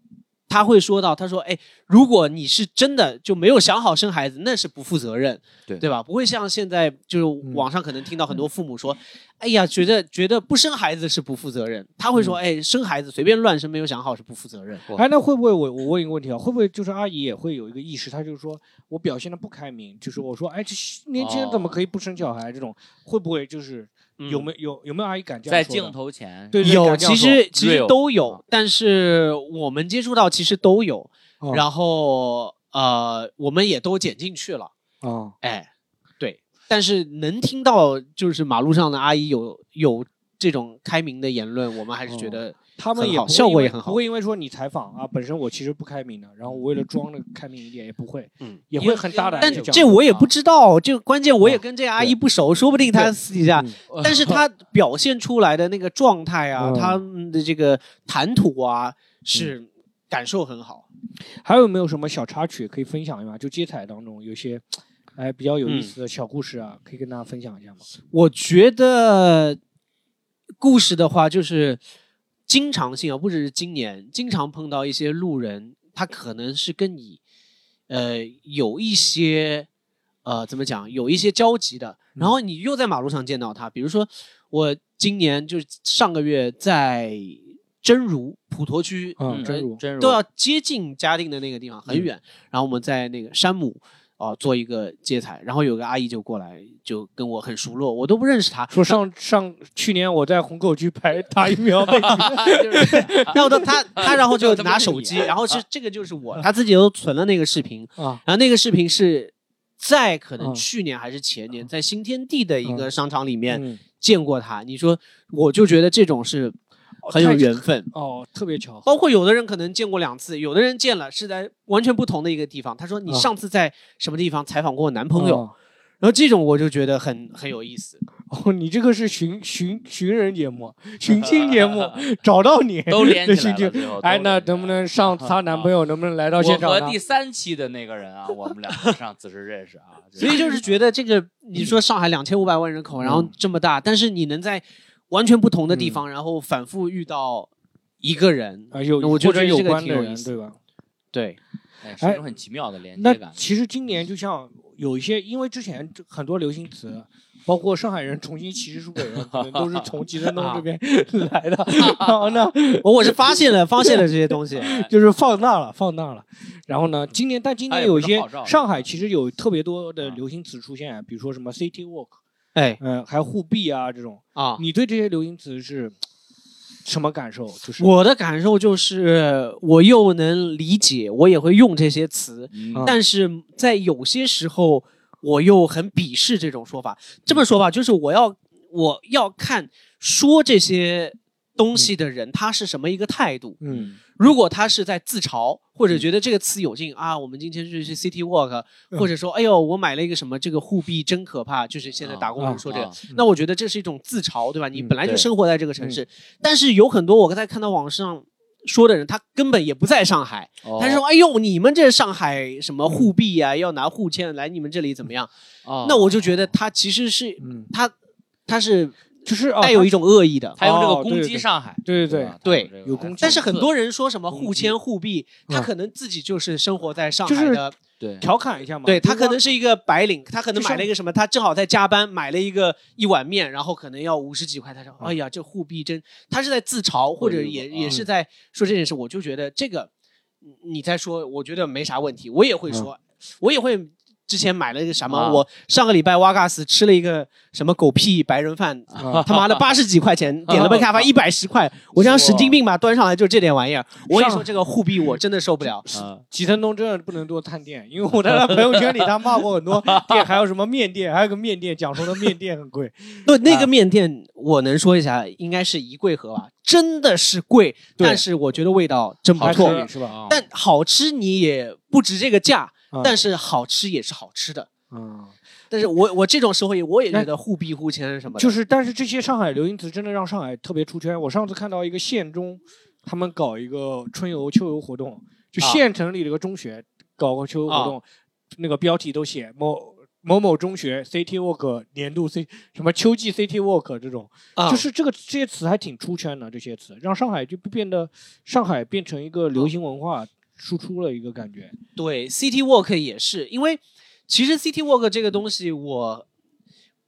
他会说到，他说：“哎，如果你是真的就没有想好生孩子，那是不负责任，对对吧？不会像现在就是网上可能听到很多父母说，哎呀，觉得觉得不生孩子是不负责任。他会说，哎，生孩子随便乱生没有想好是不负责任。哎，那会不会我我问一个问题啊？会不会就是阿姨也会有一个意识，她就是说我表现的不开明，就是我说，哎，这年轻人怎么可以不生小孩？这种会不会就是？”有没有有没有阿姨敢这样在镜头前？对，有，其实其实都有，但是我们接触到其实都有，然后呃，我们也都剪进去了。哦，哎，对，但是能听到就是马路上的阿姨有有这种开明的言论，我们还是觉得。他们也效果也很好，不会因为说你采访啊，本身我其实不开明的，然后我为了装的开明一点，也不会，嗯，也会很大胆。但这我也不知道，就关键我也跟这阿姨不熟，说不定她私底下，但是她 表现出来的那个状态啊，她的这个谈吐啊，是感受很好。还有没有什么小插曲可以分享一下？就接彩当中有些。哎，比较有意思的小故事啊，可以跟大家分享一下吗？我觉得故事的话，就是经常性啊，不只是今年，经常碰到一些路人，他可能是跟你呃有一些呃怎么讲，有一些交集的，然后你又在马路上见到他。比如说，我今年就是上个月在真如普陀区，嗯，真如真如都要接近嘉定的那个地方，很远。然后我们在那个山姆。哦，做一个接彩，然后有个阿姨就过来，就跟我很熟络，我都不认识她。说上上去年我在虹口区排打疫苗，然后她她然后就拿手机，然后是这个就是我，她自己都存了那个视频啊，然后那个视频是在可能去年还是前年在新天地的一个商场里面见过他。你说，我就觉得这种是。很有缘分哦，特别巧。包括有的人可能见过两次，有的人见了是在完全不同的一个地方。他说：“你上次在什么地方采访过我男朋友？”然后这种我就觉得很很有意思。哦，你这个是寻寻寻人节目、寻亲节目，找到你都连起来了。哎，那能不能上 她男朋友？能不能来到现场？我和第三期的那个人啊，我们两个上次是认识啊。所以就是觉得这个，你说上海两千五百万人口，然后这么大，但是你能在。完全不同的地方，然后反复遇到一个人，啊，有我觉得有关的人，对吧？对，是一种很奇妙的连接感。其实今年就像有一些，因为之前很多流行词，包括上海人重新歧视苏北人，可能都是从吉森东这边 来的。然后呢，我我是发现了，发现了这些东西，就是放大了，放大了。然后呢，今年但今年有一些上海其实有特别多的流行词出现，比如说什么 City Walk。哎，嗯，还有护臂啊这种啊，你对这些流行词是什么感受？就是我的感受就是，我又能理解，我也会用这些词，但是在有些时候，我又很鄙视这种说法。这么说吧，就是我要我要看说这些东西的人他是什么一个态度。嗯。如果他是在自嘲，或者觉得这个词有劲啊，我们今天去去 City Walk，或者说，哎呦，我买了一个什么，这个护币真可怕，就是现在打工人说这个，那我觉得这是一种自嘲，对吧？你本来就生活在这个城市，但是有很多我刚才看到网上说的人，他根本也不在上海，他说，哎呦，你们这上海什么沪币啊，要拿沪签来你们这里怎么样？那我就觉得他其实是，他他是。就是带有一种恶意的，他用这个攻击上海，对对对对，有攻击。但是很多人说什么互签互避，他可能自己就是生活在上海的，对，调侃一下嘛。对他可能是一个白领，他可能买了一个什么，他正好在加班，买了一个一碗面，然后可能要五十几块。他说：“哎呀，这互币真……”他是在自嘲，或者也也是在说这件事。我就觉得这个你在说，我觉得没啥问题，我也会说，我也会。之前买了一个什么？我上个礼拜瓦嘎斯吃了一个什么狗屁白人饭，他妈的 八十几块钱，点了杯咖啡 一百十块，我像神经病吧？端上来就这点玩意儿。我跟你说，这个护币我真的受不了。吉森东真的不能多探店，因为我在他朋友圈里他骂过很多 店，还有什么面店，还有个面店讲说的面店很贵。对，那个面店我能说一下，应该是一贵盒吧，真的是贵，但是我觉得味道真不错，是吧？但好吃你也不值这个价。但是好吃也是好吃的，嗯，但是我我这种时候也我也觉得互币互签什么，就是，但是这些上海流行词真的让上海特别出圈。我上次看到一个县中，他们搞一个春游秋游活动，就县城里的一个中学搞个秋游活动，那个标题都写某某某中学 City Walk 年度 C 什么秋季 City Walk 这种，就是这个这些词还挺出圈的，这些词让上海就变得上海变成一个流行文化。输出了一个感觉，对，City Walk 也是，因为其实 City Walk 这个东西，我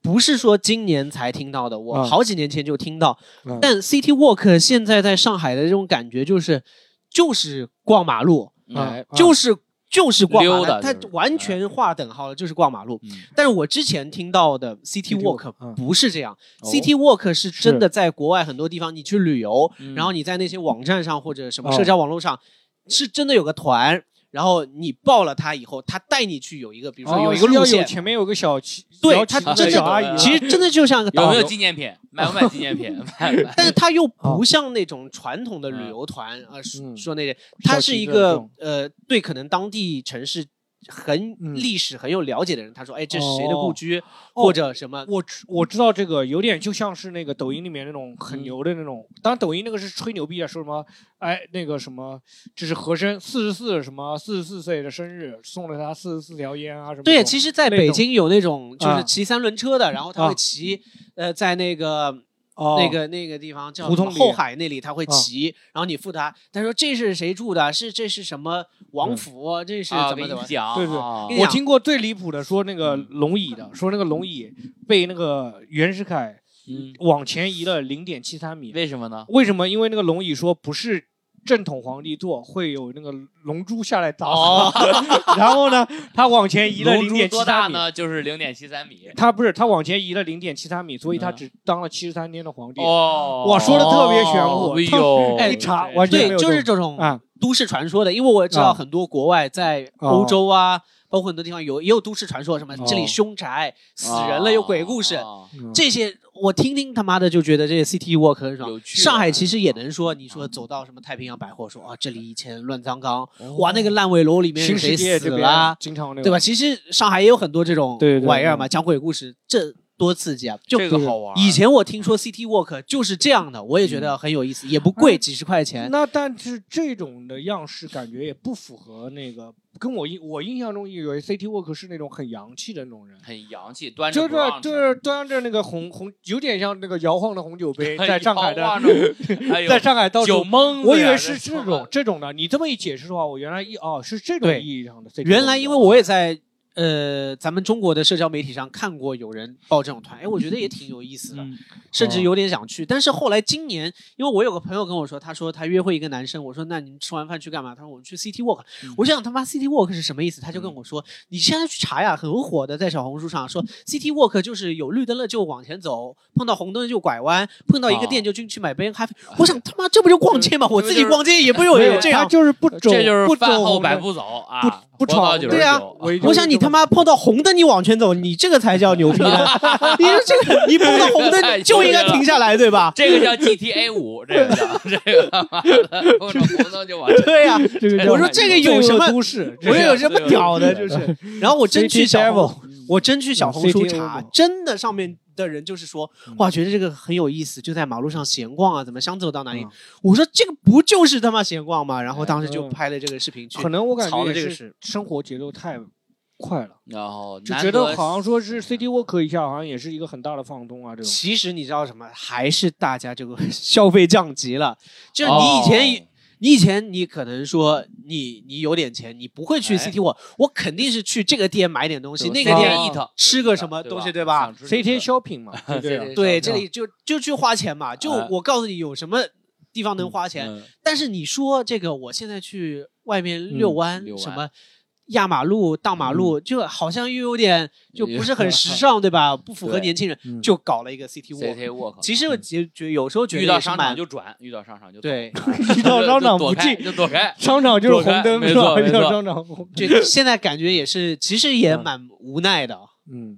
不是说今年才听到的，我好几年前就听到。但 City Walk 现在在上海的这种感觉，就是就是逛马路，就是就是逛马路，它完全划等号了，就是逛马路。但是我之前听到的 City Walk 不是这样，City Walk 是真的在国外很多地方，你去旅游，然后你在那些网站上或者什么社交网络上。是真的有个团，然后你报了他以后，他带你去有一个，比如说有一个路线，前面有个小骑，对他真的其实真的就像个有没有纪念品，买不买纪念品？但是他又不像那种传统的旅游团啊，说那些，他是一个呃，对，可能当地城市。很历史很有了解的人，他说：“哎，这是谁的故居，或者什么？”我我知道这个有点就像是那个抖音里面那种很牛的那种，当然抖音那个是吹牛逼啊，说什么哎那个什么，这是和珅四十四什么四十四岁的生日，送了他四十四条烟啊什么。对，其实在北京有那种就是骑三轮车的，然后他会骑呃在那个。那个那个地方叫后海那里，他会骑，然后你付他。他说这是谁住的？是这是什么王府？这是怎么怎么讲？对对，我听过最离谱的，说那个龙椅的，说那个龙椅被那个袁世凯往前移了零点七三米。为什么呢？为什么？因为那个龙椅说不是。正统皇帝坐会有那个龙珠下来砸死，然后呢，他往前移了零点七三米，呢就是零点七三米。他不是他往前移了零点七三米，所以他只当了七十三天的皇帝。哦，我说的特别玄乎，哎呦，一查完全没有。对，就是这种啊都市传说的，因为我知道很多国外在欧洲啊。包括很多地方有也有都市传说，什么这里凶宅、死人了，有鬼故事，这些我听听他妈的就觉得这些 City Walk 很爽。上海其实也能说，你说走到什么太平洋百货，说啊这里以前乱葬岗，哇那个烂尾楼里面谁死了，经常对吧？其实上海也有很多这种玩意儿嘛，讲鬼故事，这多刺激啊！这个好玩。以前我听说 City Walk 就是这样的，我也觉得很有意思，也不贵，几十块钱。那但是这种的样式感觉也不符合那个。跟我印我印象中以为 City Walk 是那种很洋气的那种人，很洋气，端着就是就是端着那个红红，有点像那个摇晃的红酒杯，在上海的，在上海到酒蒙我以为是这种这种的。你这么一解释的话，我原来一哦是这种意义上的。原来因为我也在。呃，咱们中国的社交媒体上看过有人报这种团，哎，我觉得也挺有意思的，甚至有点想去。但是后来今年，因为我有个朋友跟我说，他说他约会一个男生，我说那你们吃完饭去干嘛？他说我们去 City Walk。我想他妈 City Walk 是什么意思？他就跟我说，你现在去查呀，很火的，在小红书上说 City Walk 就是有绿灯了就往前走，碰到红灯就拐弯，碰到一个店就进去买杯咖啡。我想他妈这不就逛街吗？我自己逛街也不有这样，就是不走，这就是饭后百步走啊。不闯，对啊，我想你他妈碰到红灯你往前走，你这个才叫牛逼呢！你说这个，你碰到红灯就应该停下来，对吧？这个叫 GTA 五，这个叫这个碰到红灯就往前。对呀，我说这个有什么？都市，我有什么屌的？就是，然后我真去小，我真去小红书查，真的上面。的人就是说，哇，觉得这个很有意思，就在马路上闲逛啊，怎么想走到哪里？我说这个不就是他妈闲逛吗？然后当时就拍了这个视频去。可能我感觉这个是生活节奏太快了，然后就觉得好像说是 City Walk 一下，好像也是一个很大的放松啊。这种其实你知道什么？还是大家这个 消费降级了，就是你以前。你以前你可能说你你有点钱，你不会去 CT 我我肯定是去这个店买点东西，那个店 eat 吃个什么东西，对吧？CT shopping 嘛，对对，这里就就去花钱嘛。就我告诉你有什么地方能花钱，但是你说这个我现在去外面遛弯什么？压马路、荡马路，就好像又有点就不是 很时尚，对吧？不符合年轻人，就搞了一个 CT walk。其实我觉觉有时候觉得遇到商场就转，遇到商场就对，遇到商场不进就躲开，商场就是红灯，没错遇到商场就现在感觉也是，其实也蛮无奈的。嗯，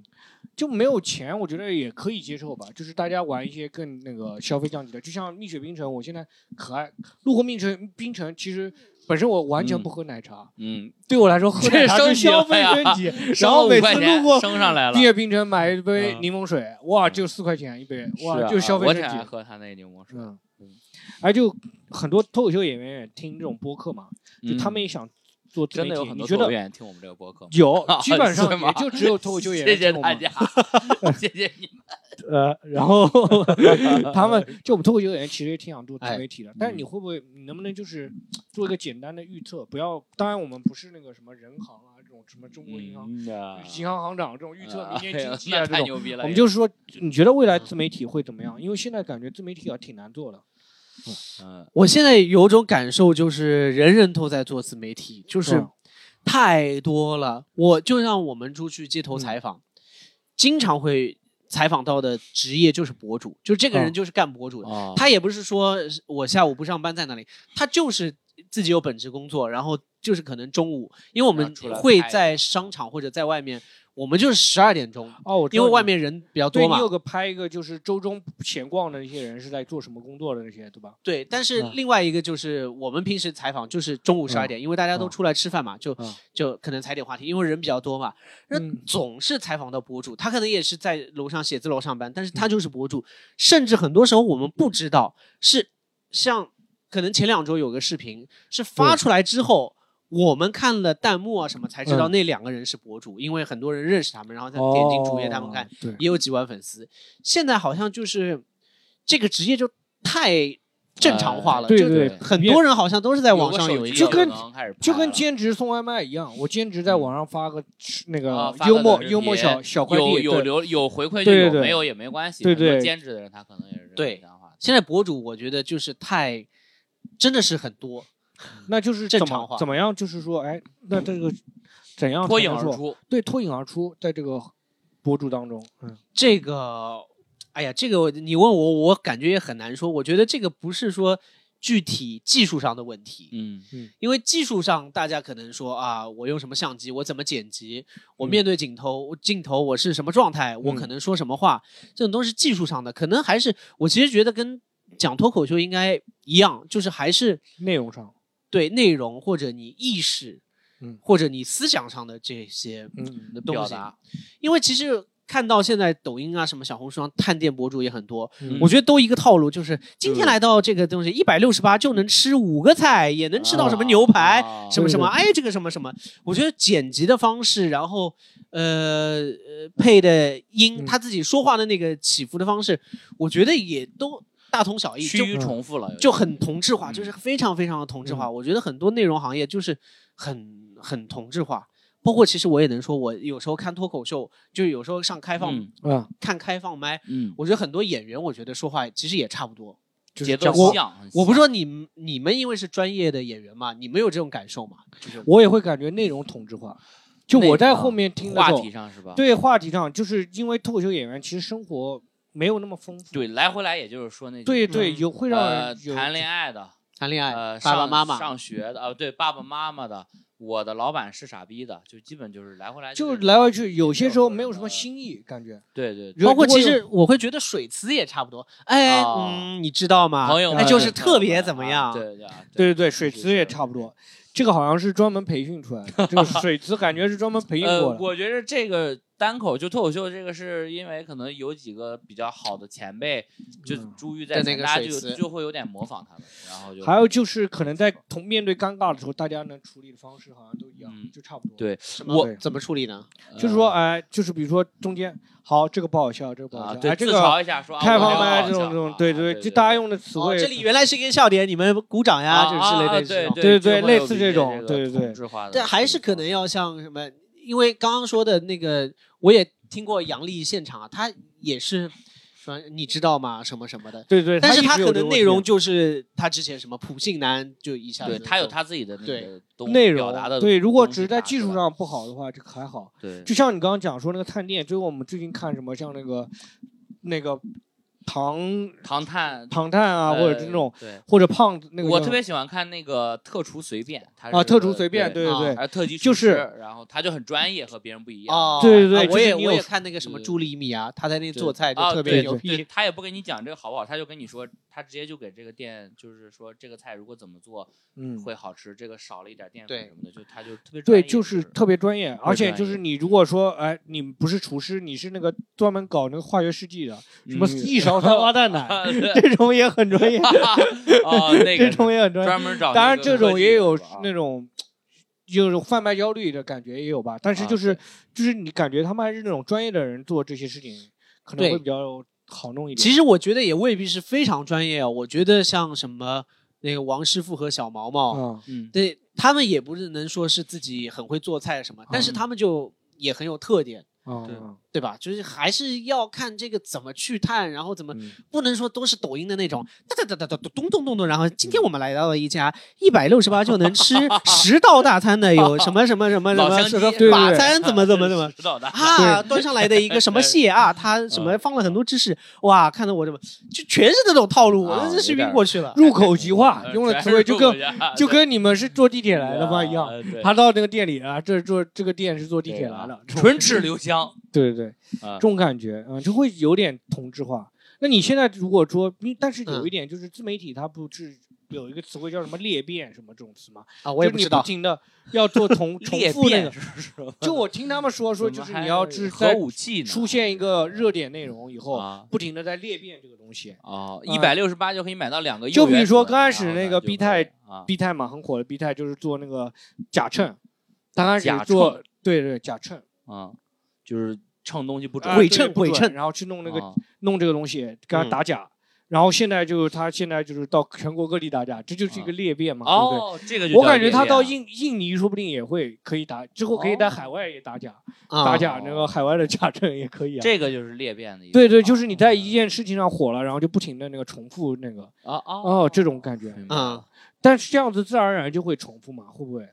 就没有钱，我觉得也可以接受吧。就是大家玩一些更那个消费降级的，就像蜜雪冰城，我现在可爱路过蜜城冰城，其实。本身我完全不喝奶茶，嗯，对我来说喝奶茶是消费升级。然后每次路过升上来了，冰城买一杯柠檬水，哇，就四块钱一杯，哇，就消费升级。喝他那柠檬水，嗯，哎，就很多脱口秀演员也听这种播客嘛，就他们也想做真的有很多脱口秀演员听我们这个播客，有，基本上也就只有脱口秀演员。谢谢大家，谢谢你们。呃，然后他们就我们脱口秀演员其实也挺想做自媒体的，但是你会不会，你能不能就是做一个简单的预测？不要，当然我们不是那个什么人行啊这种什么中国银行银行行长这种预测明年经济啊这种，我们就是说，你觉得未来自媒体会怎么样？因为现在感觉自媒体啊挺难做的。嗯，我现在有种感受就是人人都在做自媒体，就是太多了。我就像我们出去街头采访，经常会。采访到的职业就是博主，就这个人就是干博主的。他也不是说我下午不上班在那里，他就是自己有本职工作，然后就是可能中午，因为我们会在商场或者在外面。我们就是十二点钟哦，因为外面人比较多嘛。你有个拍一个，就是周中闲逛的那些人是在做什么工作的那些，对吧？对，但是另外一个就是我们平时采访就是中午十二点，因为大家都出来吃饭嘛，就就可能踩点话题，因为人比较多嘛。那总是采访到博主，他可能也是在楼上写字楼上班，但是他就是博主，甚至很多时候我们不知道是像可能前两周有个视频是发出来之后。我们看了弹幕啊什么才知道那两个人是博主，因为很多人认识他们，然后再点进主页他们看，也有几万粉丝。现在好像就是这个职业就太正常化了，对对，很多人好像都是在网上有一个，就跟就跟兼职送外卖一样，我兼职在网上发个那个幽默幽默小小快递，有有留有回馈就有，没有也没关系。对对，兼职的人他可能也是对。现在博主我觉得就是太真的是很多。那就是正常化，怎么样？就是说，哎，那这个怎样脱颖而出？对，脱颖而出，在这个博主当中，嗯，这个，哎呀，这个你问我，我感觉也很难说。我觉得这个不是说具体技术上的问题，嗯嗯，因为技术上大家可能说啊，我用什么相机，我怎么剪辑，我面对镜头，镜头我是什么状态，我可能说什么话，这种都是技术上的。可能还是我其实觉得跟讲脱口秀应该一样，就是还是内容上。对内容或者你意识，嗯，或者你思想上的这些嗯的东西，因为其实看到现在抖音啊什么小红书上探店博主也很多，我觉得都一个套路，就是今天来到这个东西一百六十八就能吃五个菜，也能吃到什么牛排什么什么，哎这个什么什么，我觉得剪辑的方式，然后呃呃配的音，他自己说话的那个起伏的方式，我觉得也都。大同小异，趋于重复了，就很同质化，就是非常非常的同质化。我觉得很多内容行业就是很很同质化，包括其实我也能说，我有时候看脱口秀，就有时候上开放，嗯，看开放麦，嗯，我觉得很多演员，我觉得说话其实也差不多，节奏像。我不说你你们因为是专业的演员嘛，你们有这种感受吗？就是我也会感觉内容同质化，就我在后面听话题上是吧？对，话题上就是因为脱口秀演员其实生活。没有那么丰富，对，来回来也就是说那对对有会让人谈恋爱的，谈恋爱，呃，爸爸妈妈上学的，呃，对，爸爸妈妈的，我的老板是傻逼的，就基本就是来回来，就来回去，有些时候没有什么新意，感觉，对对，包括其实我会觉得水词也差不多，哎，嗯，你知道吗？朋友，哎，就是特别怎么样？对对对对水词也差不多。这个好像是专门培训出来的，这个水词感觉是专门培训过的。我觉得这个单口就脱口秀，这个是因为可能有几个比较好的前辈，就珠玉在前，大家就就会有点模仿他们，然后就还有就是可能在同面对尴尬的时候，大家能处理的方式好像都一样，就差不多。对，我怎么处理呢？就是说，哎，就是比如说中间。好，这个不好笑，这个不好笑。对，自嘲一下说开放麦这种这种，对对，就大家用的词汇。这里原来是一个笑点，你们鼓掌呀，就是之类的对。对对，类似这种，对对对。但还是可能要像什么，因为刚刚说的那个，我也听过杨笠现场啊，他也是说。你知道吗？什么什么的，对对，但是他可能内容就是他之前什么普信男就一下子，他有他自己的那个内容表达的。对，如果只是在技术上不好的话，这还好。对，就像你刚刚讲说那个探店，就我们最近看什么像那个那个。唐唐探唐探啊，或者是那种，或者胖子那个，我特别喜欢看那个特厨随便，他啊，特厨随便，对对对，特级就是，然后他就很专业，和别人不一样。哦，对对对，我也我也看那个什么朱丽米啊，他在那做菜就特别牛逼，他也不跟你讲这个好不好，他就跟你说，他直接就给这个店，就是说这个菜如果怎么做，嗯，会好吃，这个少了一点淀粉什么的，就他就特别对，就是特别专业，而且就是你如果说，哎，你不是厨师，你是那个专门搞那个化学试剂的，什么一勺 三花蛋奶。这种也很专业 啊，这种也很专业，专门找。当然，这种也有那种，就是贩卖焦虑的感觉也有吧。但是就是，就是你感觉他们还是那种专业的人做这些事情，可能会比较好弄一点。其实我觉得也未必是非常专业啊。我觉得像什么那个王师傅和小毛毛，嗯，对他们也不是能说是自己很会做菜什么，但是他们就也很有特点。对对吧？就是还是要看这个怎么去探，然后怎么不能说都是抖音的那种哒哒哒哒哒咚咚咚咚。然后今天我们来到了一家一百六十八就能吃 十道大餐的，有什么什么什么什么法餐怎么怎么怎么啊，端上来的一个什么蟹 啊，他什么放了很多芝士，哇，看得我这么就全是这种套路，我真是晕过去了。入口即化，用了词汇就跟就跟你们是坐地铁来的吗一样。他到那个店里啊，这坐这个店是坐地铁来的，唇齿留香。对对对，这种感觉嗯，就会有点同质化。那你现在如果说，但是有一点就是自媒体它不是有一个词汇叫什么裂变什么这种词吗？啊，我也不知道。不停的要做重 重复那个，就我听他们说说，就是你要是核武器出现一个热点内容以后，不停的在裂变这个东西。啊，一百六十八就可以买到两个。就比如说刚开始那个 B 泰，B 泰嘛很火的 B 泰，就是做那个假秤，刚开始做对对假秤啊，就是。称东西不准，伪称伪称，然后去弄那个弄这个东西，跟他打假，然后现在就是他现在就是到全国各地打假，这就是一个裂变嘛，对不对？这个我感觉他到印印尼说不定也会可以打，之后可以在海外也打假，打假那个海外的假证也可以啊。这个就是裂变的。对对，就是你在一件事情上火了，然后就不停的那个重复那个啊啊哦这种感觉啊，但是这样子自然而然就会重复嘛，会不会？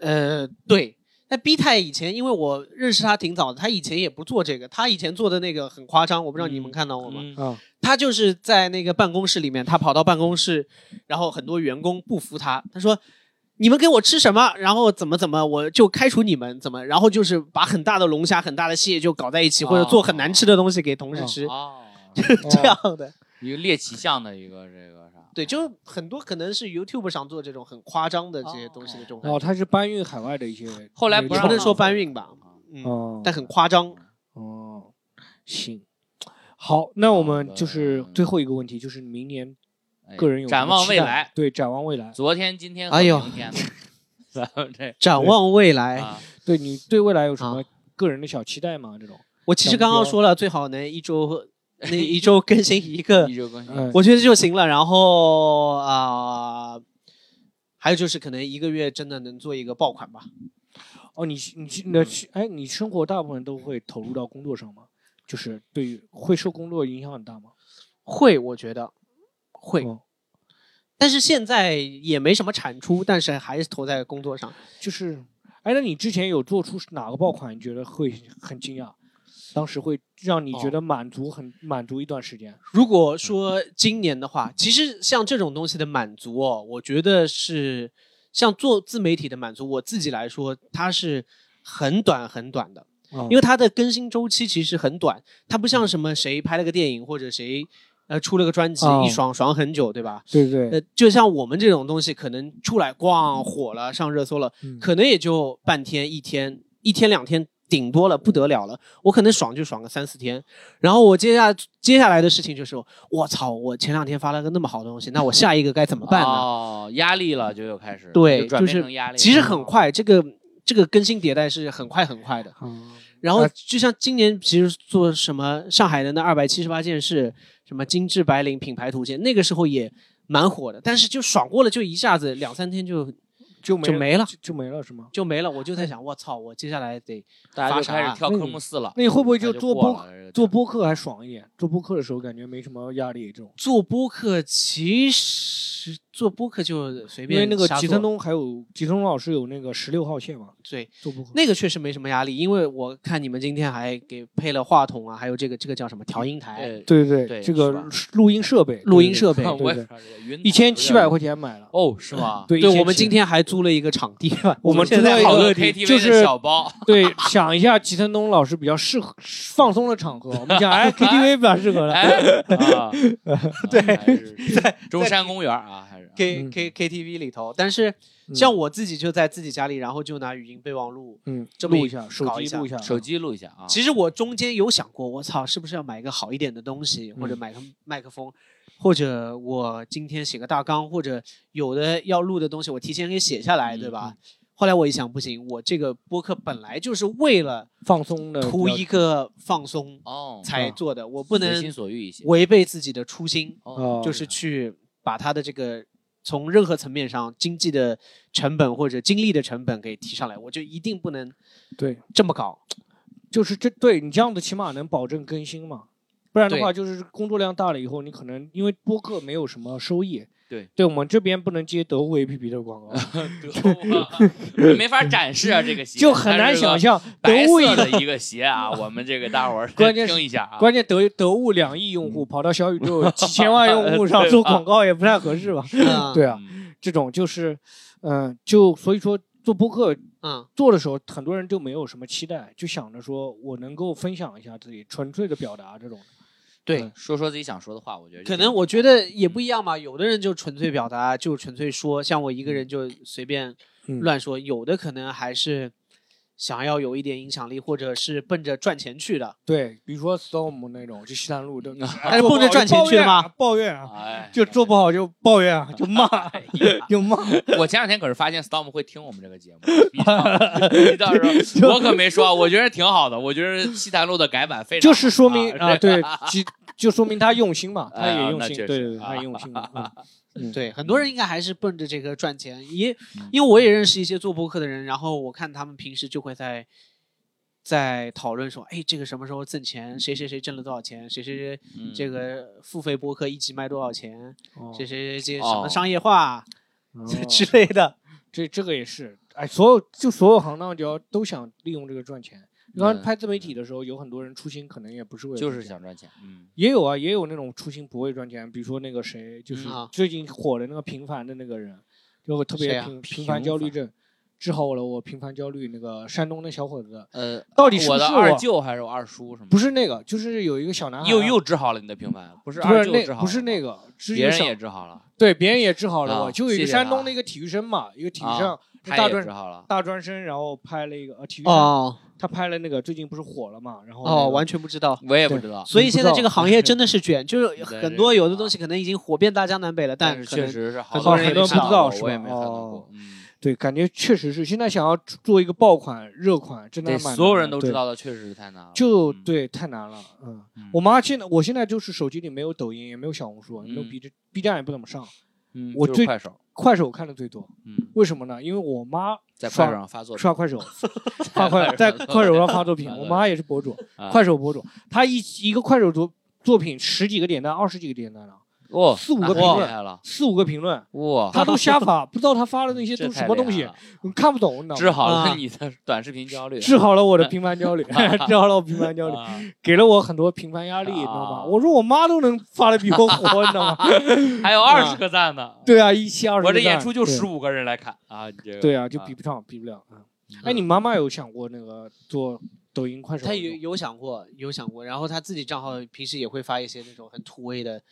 呃，对。那 B 太以前，因为我认识他挺早的，他以前也不做这个。他以前做的那个很夸张，我不知道你们看到过吗？啊，他就是在那个办公室里面，他跑到办公室，然后很多员工不服他，他说：“你们给我吃什么？然后怎么怎么，我就开除你们，怎么？然后就是把很大的龙虾、很大的蟹就搞在一起，或者做很难吃的东西给同事吃，就是这样的一个猎奇向的一个这个啥。”对，就很多可能是 YouTube 上做这种很夸张的这些东西的这种。哦，他是搬运海外的一些。后来不能说搬运吧，嗯，但很夸张。哦，行，好，那我们就是最后一个问题，就是明年个人有展望未来。对，展望未来。昨天、今天和明天。咱们这展望未来，对你对未来有什么个人的小期待吗？这种？我其实刚刚说了，最好能一周。那一周更新一个，一周更新，我觉得就行了。然后啊，还有就是可能一个月真的能做一个爆款吧。哦，你你那哎，你生活大部分都会投入到工作上吗？就是对于会受工作影响很大吗？会，我觉得会。但是现在也没什么产出，但是还是投在工作上。就是，哎，那你之前有做出哪个爆款？你觉得会很惊讶？当时会让你觉得满足，很满足一段时间。如果说今年的话，其实像这种东西的满足哦，我觉得是像做自媒体的满足，我自己来说，它是很短很短的，因为它的更新周期其实很短，它不像什么谁拍了个电影或者谁呃出了个专辑一爽爽很久，对吧？对对。呃，就像我们这种东西，可能出来逛火了上热搜了，可能也就半天一天一天两天。顶多了不得了了，我可能爽就爽个三四天，然后我接下接下来的事情就是，我操，我前两天发了个那么好的东西，那我下一个该怎么办呢？哦，压力了就又开始对，就是其实很快，这个这个更新迭代是很快很快的。然后就像今年其实做什么上海的那二百七十八件事，什么精致白领品牌图鉴，那个时候也蛮火的，但是就爽过了，就一下子两三天就。就就没了，就没了是吗？就没了，我就在想，我操，我接下来得大家就开始跳科目四了。那你会不会就做播做播客还爽一点？做播客的时候感觉没什么压力，这种。做播客其实。做播客就随便，因为那个吉腾东还有吉腾东老师有那个十六号线嘛，对，做播客那个确实没什么压力，因为我看你们今天还给配了话筒啊，还有这个这个叫什么调音台，对对对，这个录音设备，录音设备，对对，一千七百块钱买了，哦，是吗？对，我们今天还租了一个场地，我们现在好多 KTV 就是小包，对，想一下吉腾东老师比较适合放松的场合，我们想哎 KTV 比较适合的，对，在中山公园啊。K K K T V 里头，但是像我自己就在自己家里，然后就拿语音备忘录，嗯，这么录一下，手机录一下，手机录一下啊。其实我中间有想过，我操，是不是要买一个好一点的东西，或者买个麦克风，或者我今天写个大纲，或者有的要录的东西，我提前给写下来，对吧？后来我一想，不行，我这个播客本来就是为了放松的，图一个放松哦才做的，我不能随心所欲一些，违背自己的初心，就是去把他的这个。从任何层面上，经济的成本或者精力的成本给提上来，我就一定不能对这么搞。就是这对你这样子起码能保证更新嘛，不然的话就是工作量大了以后，你可能因为播客没有什么收益。对，对我们这边不能接得物 APP 的广告，得物 没法展示啊，这个鞋就很难想象得物的一个鞋啊，我们这个大伙儿 关键听一下啊，关键得得物两亿用户跑到小宇宙几千万用户上做广告也不太合适吧？对啊，这种就是，嗯，就所以说做播客，嗯，做的时候很多人就没有什么期待，就想着说我能够分享一下自己纯粹的表达这种。对，说说自己想说的话，我觉得可能我觉得也不一样嘛。有的人就纯粹表达，就纯粹说，像我一个人就随便乱说；有的可能还是。想要有一点影响力，或者是奔着赚钱去的，对，比如说 Storm 那种，就西南路的，还是奔着赚钱去的吗？抱怨啊，就做不好就抱怨啊，就骂，就骂。我前两天可是发现 Storm 会听我们这个节目，你到时候我可没说，我觉得挺好的，我觉得西南路的改版非常，就是说明啊，对，就就说明他用心嘛，他也用心，对对，他也用心。嗯，对，很多人应该还是奔着这个赚钱，也因为我也认识一些做播客的人，然后我看他们平时就会在在讨论说，哎，这个什么时候挣钱？谁谁谁挣了多少钱？谁谁谁这个付费播客一集卖多少钱？谁谁谁这什么商业化之类的，这这个也是，哎，所有就所有行当就要都想利用这个赚钱。你刚拍自媒体的时候，有很多人初心可能也不是为了，就是想赚钱。嗯，也有啊，也有那种初心不会赚钱，比如说那个谁，就是最近火的那个平凡的那个人，就特别平平凡焦虑症，治好我了我平凡焦虑。那个山东那小伙子，呃，到底是我的二舅还是我二叔？什么？不是那个，就是有一个小男孩又又治好了你的平凡，不是二舅治好，不是那个，别人也治好了。对，别人也治好了我，就有一个山东的一个体育生嘛，一个体育生。大专大专生，然后拍了一个呃体育生，他拍了那个最近不是火了嘛？然后哦，完全不知道，我也不知道。所以现在这个行业真的是卷，就是很多有的东西可能已经火遍大江南北了，但是确实是很多人都不知道，我也没看到过。对，感觉确实是现在想要做一个爆款热款，真的所有人都知道的，确实是太难了。就对，太难了。嗯，我妈现在，我现在就是手机里没有抖音，也没有小红书，没有 B 站，B 站也不怎么上。嗯，我最快手。快手看的最多，嗯，为什么呢？因为我妈在快手上发作品，刷快手，发快在快手上发作品。我妈也是博主，快手博主，她一一个快手作作品十几个点赞，二十几个点赞了。哇，四五个评论，四五个评论，哇，他都瞎发，不知道他发的那些都什么东西，看不懂，你知道吗？治好了你的短视频焦虑，治好了我的平凡焦虑，治好了我平凡焦虑，给了我很多平凡压力，你知道吗？我说我妈都能发的比我火，你知道吗？还有二十个赞呢。对啊，一期二十。我这演出就十五个人来看啊，对啊，就比不上，比不了啊。哎，你妈妈有想过那个做抖音、快手？她有有想过，有想过，然后她自己账号平时也会发一些那种很土味的。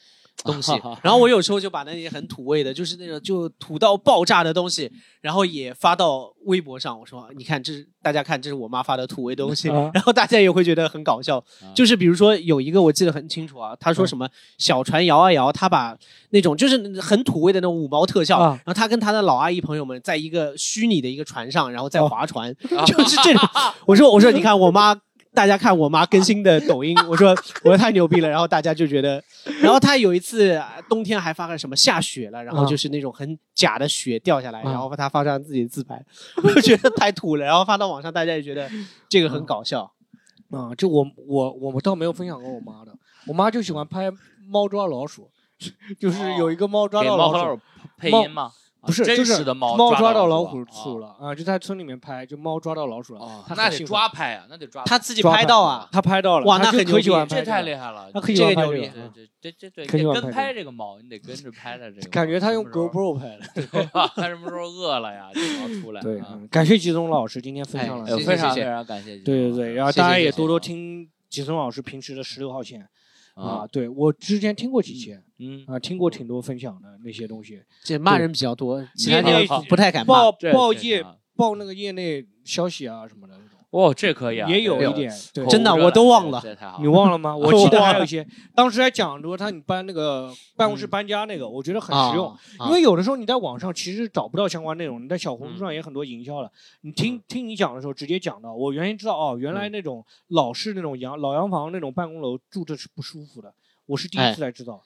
东西，然后我有时候就把那些很土味的，就是那种就土到爆炸的东西，然后也发到微博上。我说，你看，这是大家看，这是我妈发的土味东西，然后大家也会觉得很搞笑。就是比如说有一个我记得很清楚啊，他说什么小船摇啊摇，他把那种就是很土味的那种五毛特效，然后他跟他的老阿姨朋友们在一个虚拟的一个船上，然后在划船，就是这种。我说我说你看我妈。大家看我妈更新的抖音，我说我说太牛逼了，然后大家就觉得，然后她有一次冬天还发个什么下雪了，然后就是那种很假的雪掉下来，然后她发上自己的自拍，我觉得太土了，然后发到网上，大家也觉得这个很搞笑。啊，就我我我倒没有分享过我妈的，我妈就喜欢拍猫抓老鼠，就是有一个猫抓到老鼠配音吗？不是，就是猫抓到老鼠了啊！就在村里面拍，就猫抓到老鼠了。那得抓拍啊，那得抓。他自己拍到啊，他拍到了。哇，那很牛逼，这太厉害了。他可以这个牛逼，这这这这跟拍这个猫，你得跟着拍的这个。感觉他用 GoPro 拍的。他什么时候饿了呀？就要出来。对，感谢吉松老师今天分享了，非常非常感谢。对对对，然后大家也多多听吉松老师平时的十六号线。啊，对我之前听过几期，嗯啊，听过挺多分享的那些东西，这骂人比较多，业内不太敢报报业报那个业内消息啊什么的。哦，这可以啊，也有一点，对，真的我都忘了，你忘了吗？我记得还有一些，当时还讲说他你搬那个办公室搬家那个，我觉得很实用，因为有的时候你在网上其实找不到相关内容，你在小红书上也很多营销了，你听听你讲的时候直接讲到，我原先知道哦，原来那种老式那种洋老洋房那种办公楼住着是不舒服的，我是第一次才知道，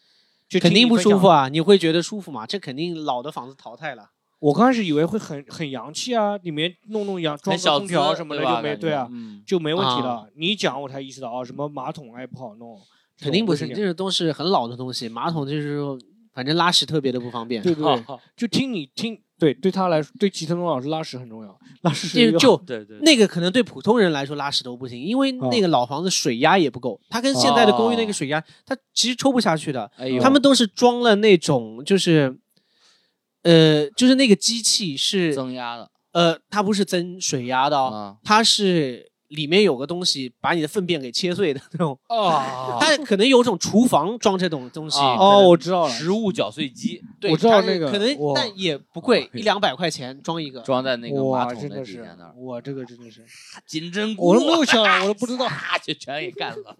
就肯定不舒服啊，你会觉得舒服吗？这肯定老的房子淘汰了。我刚开始以为会很很洋气啊，里面弄弄洋装个空调什么的就没对啊，就没问题了。你讲我才意识到啊，什么马桶哎不好弄，肯定不行，这是都是很老的东西。马桶就是反正拉屎特别的不方便。对 对，就听你听，对对他来说，对吉成东老师拉屎很重要，拉屎就就对对，那个可能对普通人来说拉屎都不行，因为那个老房子水压也不够，它跟现在的公寓那个水压，它其实抽不下去的。他们都是装了那种就是。呃，就是那个机器是增压的，呃，它不是增水压的哦，它是。里面有个东西把你的粪便给切碎的 那种。哦，它可能有种厨房装这种东西哦，我知道了，食物搅碎机，对，我知道那个，可能但也不贵，一两百块钱装一个，装在那个马桶的底下那儿，哇，这个真的是金针菇，我都没有想，我都不知道，就全给干死了，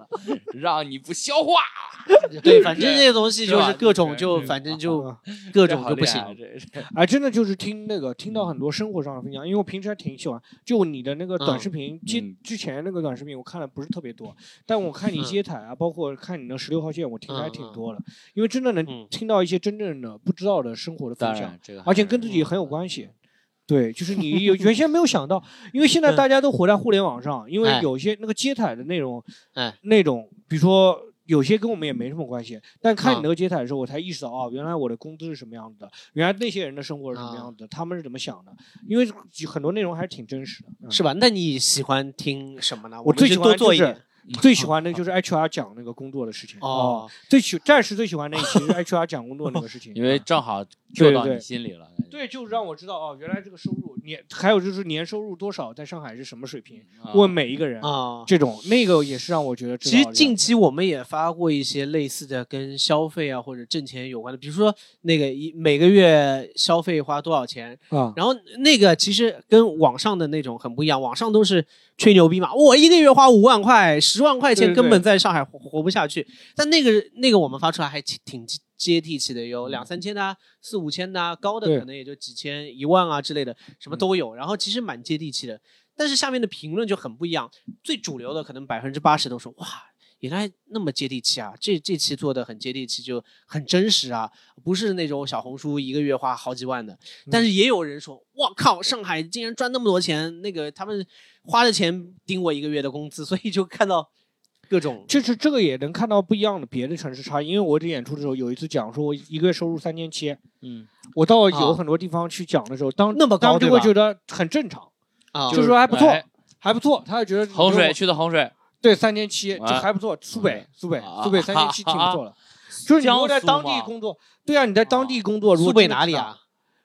让你不消化，对，反正这些东西就是各种就反正就各种就不行，哎，真的就是听那个听到很多生活上的分享，因为我平时还挺喜欢，就你的那个短视频接。之前那个短视频我看的不是特别多，但我看你接台啊，包括看你那十六号线，我听的还挺多的。因为真的能听到一些真正的不知道的生活的分享，而且跟自己很有关系。对，就是你有原先没有想到，因为现在大家都活在互联网上，因为有些那个接台的内容，哎，那种比如说。有些跟我们也没什么关系，但看你那个接台的时候，我才意识到啊，原来我的工资是什么样子的，原来那些人的生活是什么样子的，他们是怎么想的，因为很多内容还是挺真实的，是吧？那你喜欢听什么呢？我最喜欢做一点。最喜 欢的就是 HR 讲那个工作的事情哦，最喜暂时最喜欢那一期是 HR 讲工作那个事情，因为正好就到你心里了。对，就让我知道哦，原来这个收入年还有就是年收入多少，在上海是什么水平？问每一个人啊，这种那个也是让我觉得。其实近期我们也发过一些类似的跟消费啊或者挣钱有关的，比如说那个一每个月消费花多少钱啊，然后那个其实跟网上的那种很不一样，网上都是。吹牛逼嘛！我一个月花五万块、十万块钱，根本在上海活活不下去。但那个那个我们发出来还挺挺接地气的，有两三千的、四五千的，高的可能也就几千、一万啊之类的，什么都有。然后其实蛮接地气的，但是下面的评论就很不一样。最主流的可能百分之八十都说哇，原来那么接地气啊！这这期做的很接地气，就很真实啊，不是那种小红书一个月花好几万的。但是也有人说，我靠，上海竟然赚那么多钱，那个他们。花的钱顶我一个月的工资，所以就看到各种，就是这个也能看到不一样的别的城市差异。因为我这演出的时候有一次讲说，我一个月收入三千七，嗯，我到有很多地方去讲的时候，当那么高，就会觉得很正常，啊，就是说还不错，还不错，他就觉得衡水去的衡水，对，三千七就还不错，苏北，苏北，苏北三千七挺不错的，就是你如果在当地工作，对啊，你在当地工作，苏北哪里啊？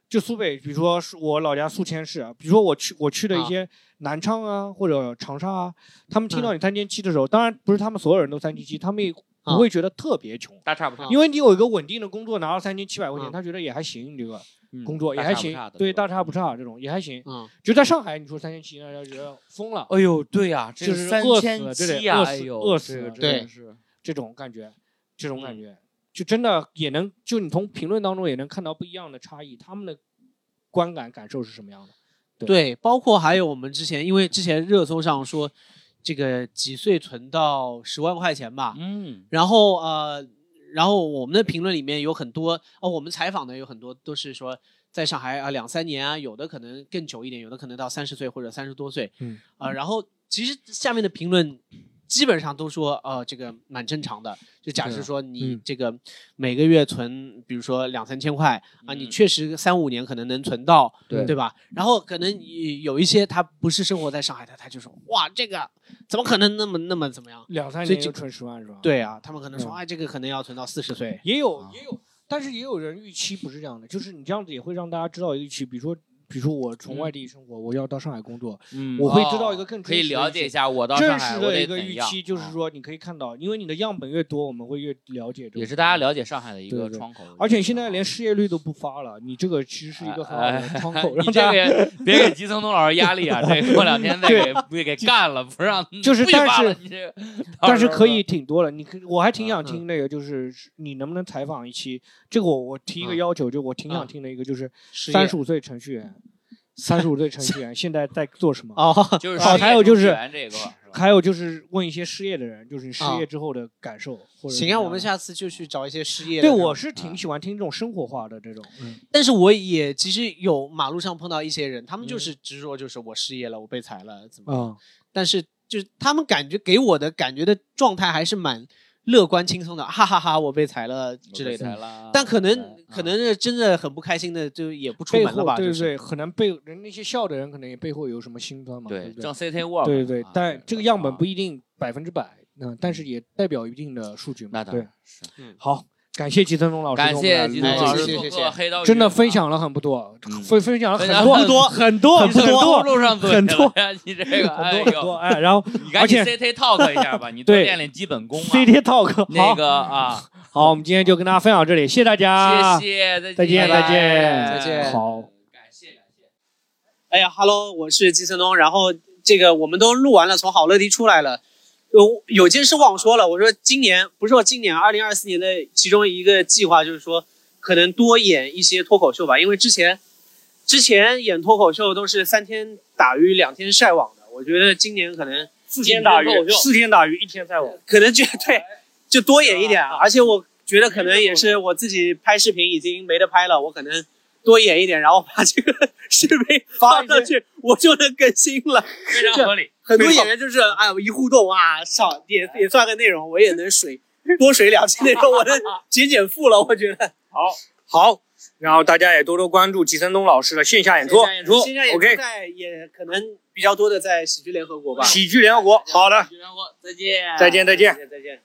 就苏北，比如说我老家宿迁市，比如说我去我去的一些南昌啊或者长沙啊，他们听到你三千七的时候，当然不是他们所有人都三千七，他们也不会觉得特别穷，大差不差，因为你有一个稳定的工作，拿到三千七百块钱，他觉得也还行，你这个工作也还行，对，大差不差这种也还行。嗯，就在上海，你说三千七，那家觉得疯了。哎呦，对呀，就是饿死了，这得饿死饿死，对，是这种感觉，这种感觉，就真的也能，就你从评论当中也能看到不一样的差异，他们的。观感感受是什么样的？对，包括还有我们之前，因为之前热搜上说，这个几岁存到十万块钱吧，嗯，然后呃，然后我们的评论里面有很多哦，我们采访的有很多都是说在上海啊两三年啊，有的可能更久一点，有的可能到三十岁或者三十多岁，嗯，啊，然后其实下面的评论。基本上都说，呃，这个蛮正常的。就假设说你这个每个月存，比如说两三千块啊，你确实三五年可能能存到，对对吧？然后可能有一些他不是生活在上海的，他就说，哇，这个怎么可能那么那么怎么样？两三年就存十万是吧？对啊，他们可能说，哎，这个可能要存到四十岁。也有也有，但是也有人预期不是这样的，就是你这样子也会让大家知道预期，比如说。比如说我从外地生活，我要到上海工作，嗯我会知道一个更可以了解一下我到上海的一个预期，就是说你可以看到，因为你的样本越多，我们会越了解。也是大家了解上海的一个窗口。而且现在连失业率都不发了，你这个其实是一个很好的窗口。你这个 别给吉层东老师压力啊！这过两天再给给给干了，不让就是但是但是可以挺多了。你可我还挺想听那个，就是你能不能采访一期？这个我我提一个要求，就我挺想听的一个，就是三十五岁程序员。三十五岁程序员现在在做什么？哦，就是好，还有就是，还有就是问一些失业的人，就是你失业之后的感受。行啊，我们下次就去找一些失业。对，我是挺喜欢听这种生活化的这种。嗯。但是我也其实有马路上碰到一些人，他们就是直说，就是我失业了，我被裁了，怎么？但是就是他们感觉给我的感觉的状态还是蛮。乐观轻松的，哈哈哈！我被裁了之类的，但可能可能是真的很不开心的，就也不出门了吧？对对对，可能背人那些笑的人，可能也背后有什么心酸嘛？对，像 CT work。对对对，但这个样本不一定百分之百，嗯，但是也代表一定的数据嘛？那当然是，嗯，好。感谢吉森东老师，感谢吉森老师，谢谢谢黑刀，真的分享了很不多，分分享了很多很多很多很多路上很多，你这个很多很多哎，然后你赶紧 CT talk 一下吧，你多练练基本功，CT talk 那个啊，好，我们今天就跟大家分享这里，谢谢大家，谢谢，再见再见再见，好，感谢感谢，哎呀，Hello，我是吉森东，然后这个我们都录完了，从好乐迪出来了。有有件事忘说了，我说今年不是说今年二零二四年的其中一个计划，就是说可能多演一些脱口秀吧，因为之前之前演脱口秀都是三天打鱼两天晒网的，我觉得今年可能四天打鱼四天打鱼一天晒网，可能就对就多演一点，而且我觉得可能也是我自己拍视频已经没得拍了，我可能多演一点，然后把这个视频发上去，我就能更新了，非常合理。很多演员就是哎，一互动啊，上也也算个内容，我也能水 多水两期内容，我能减减负了。我觉得。好，好，然后大家也多多关注吉森东老师的线下演出，演出线下演出在也可能比较多的在喜剧联合国吧。喜剧联合国，好的，喜剧联合国，再见，再见，再见，再见。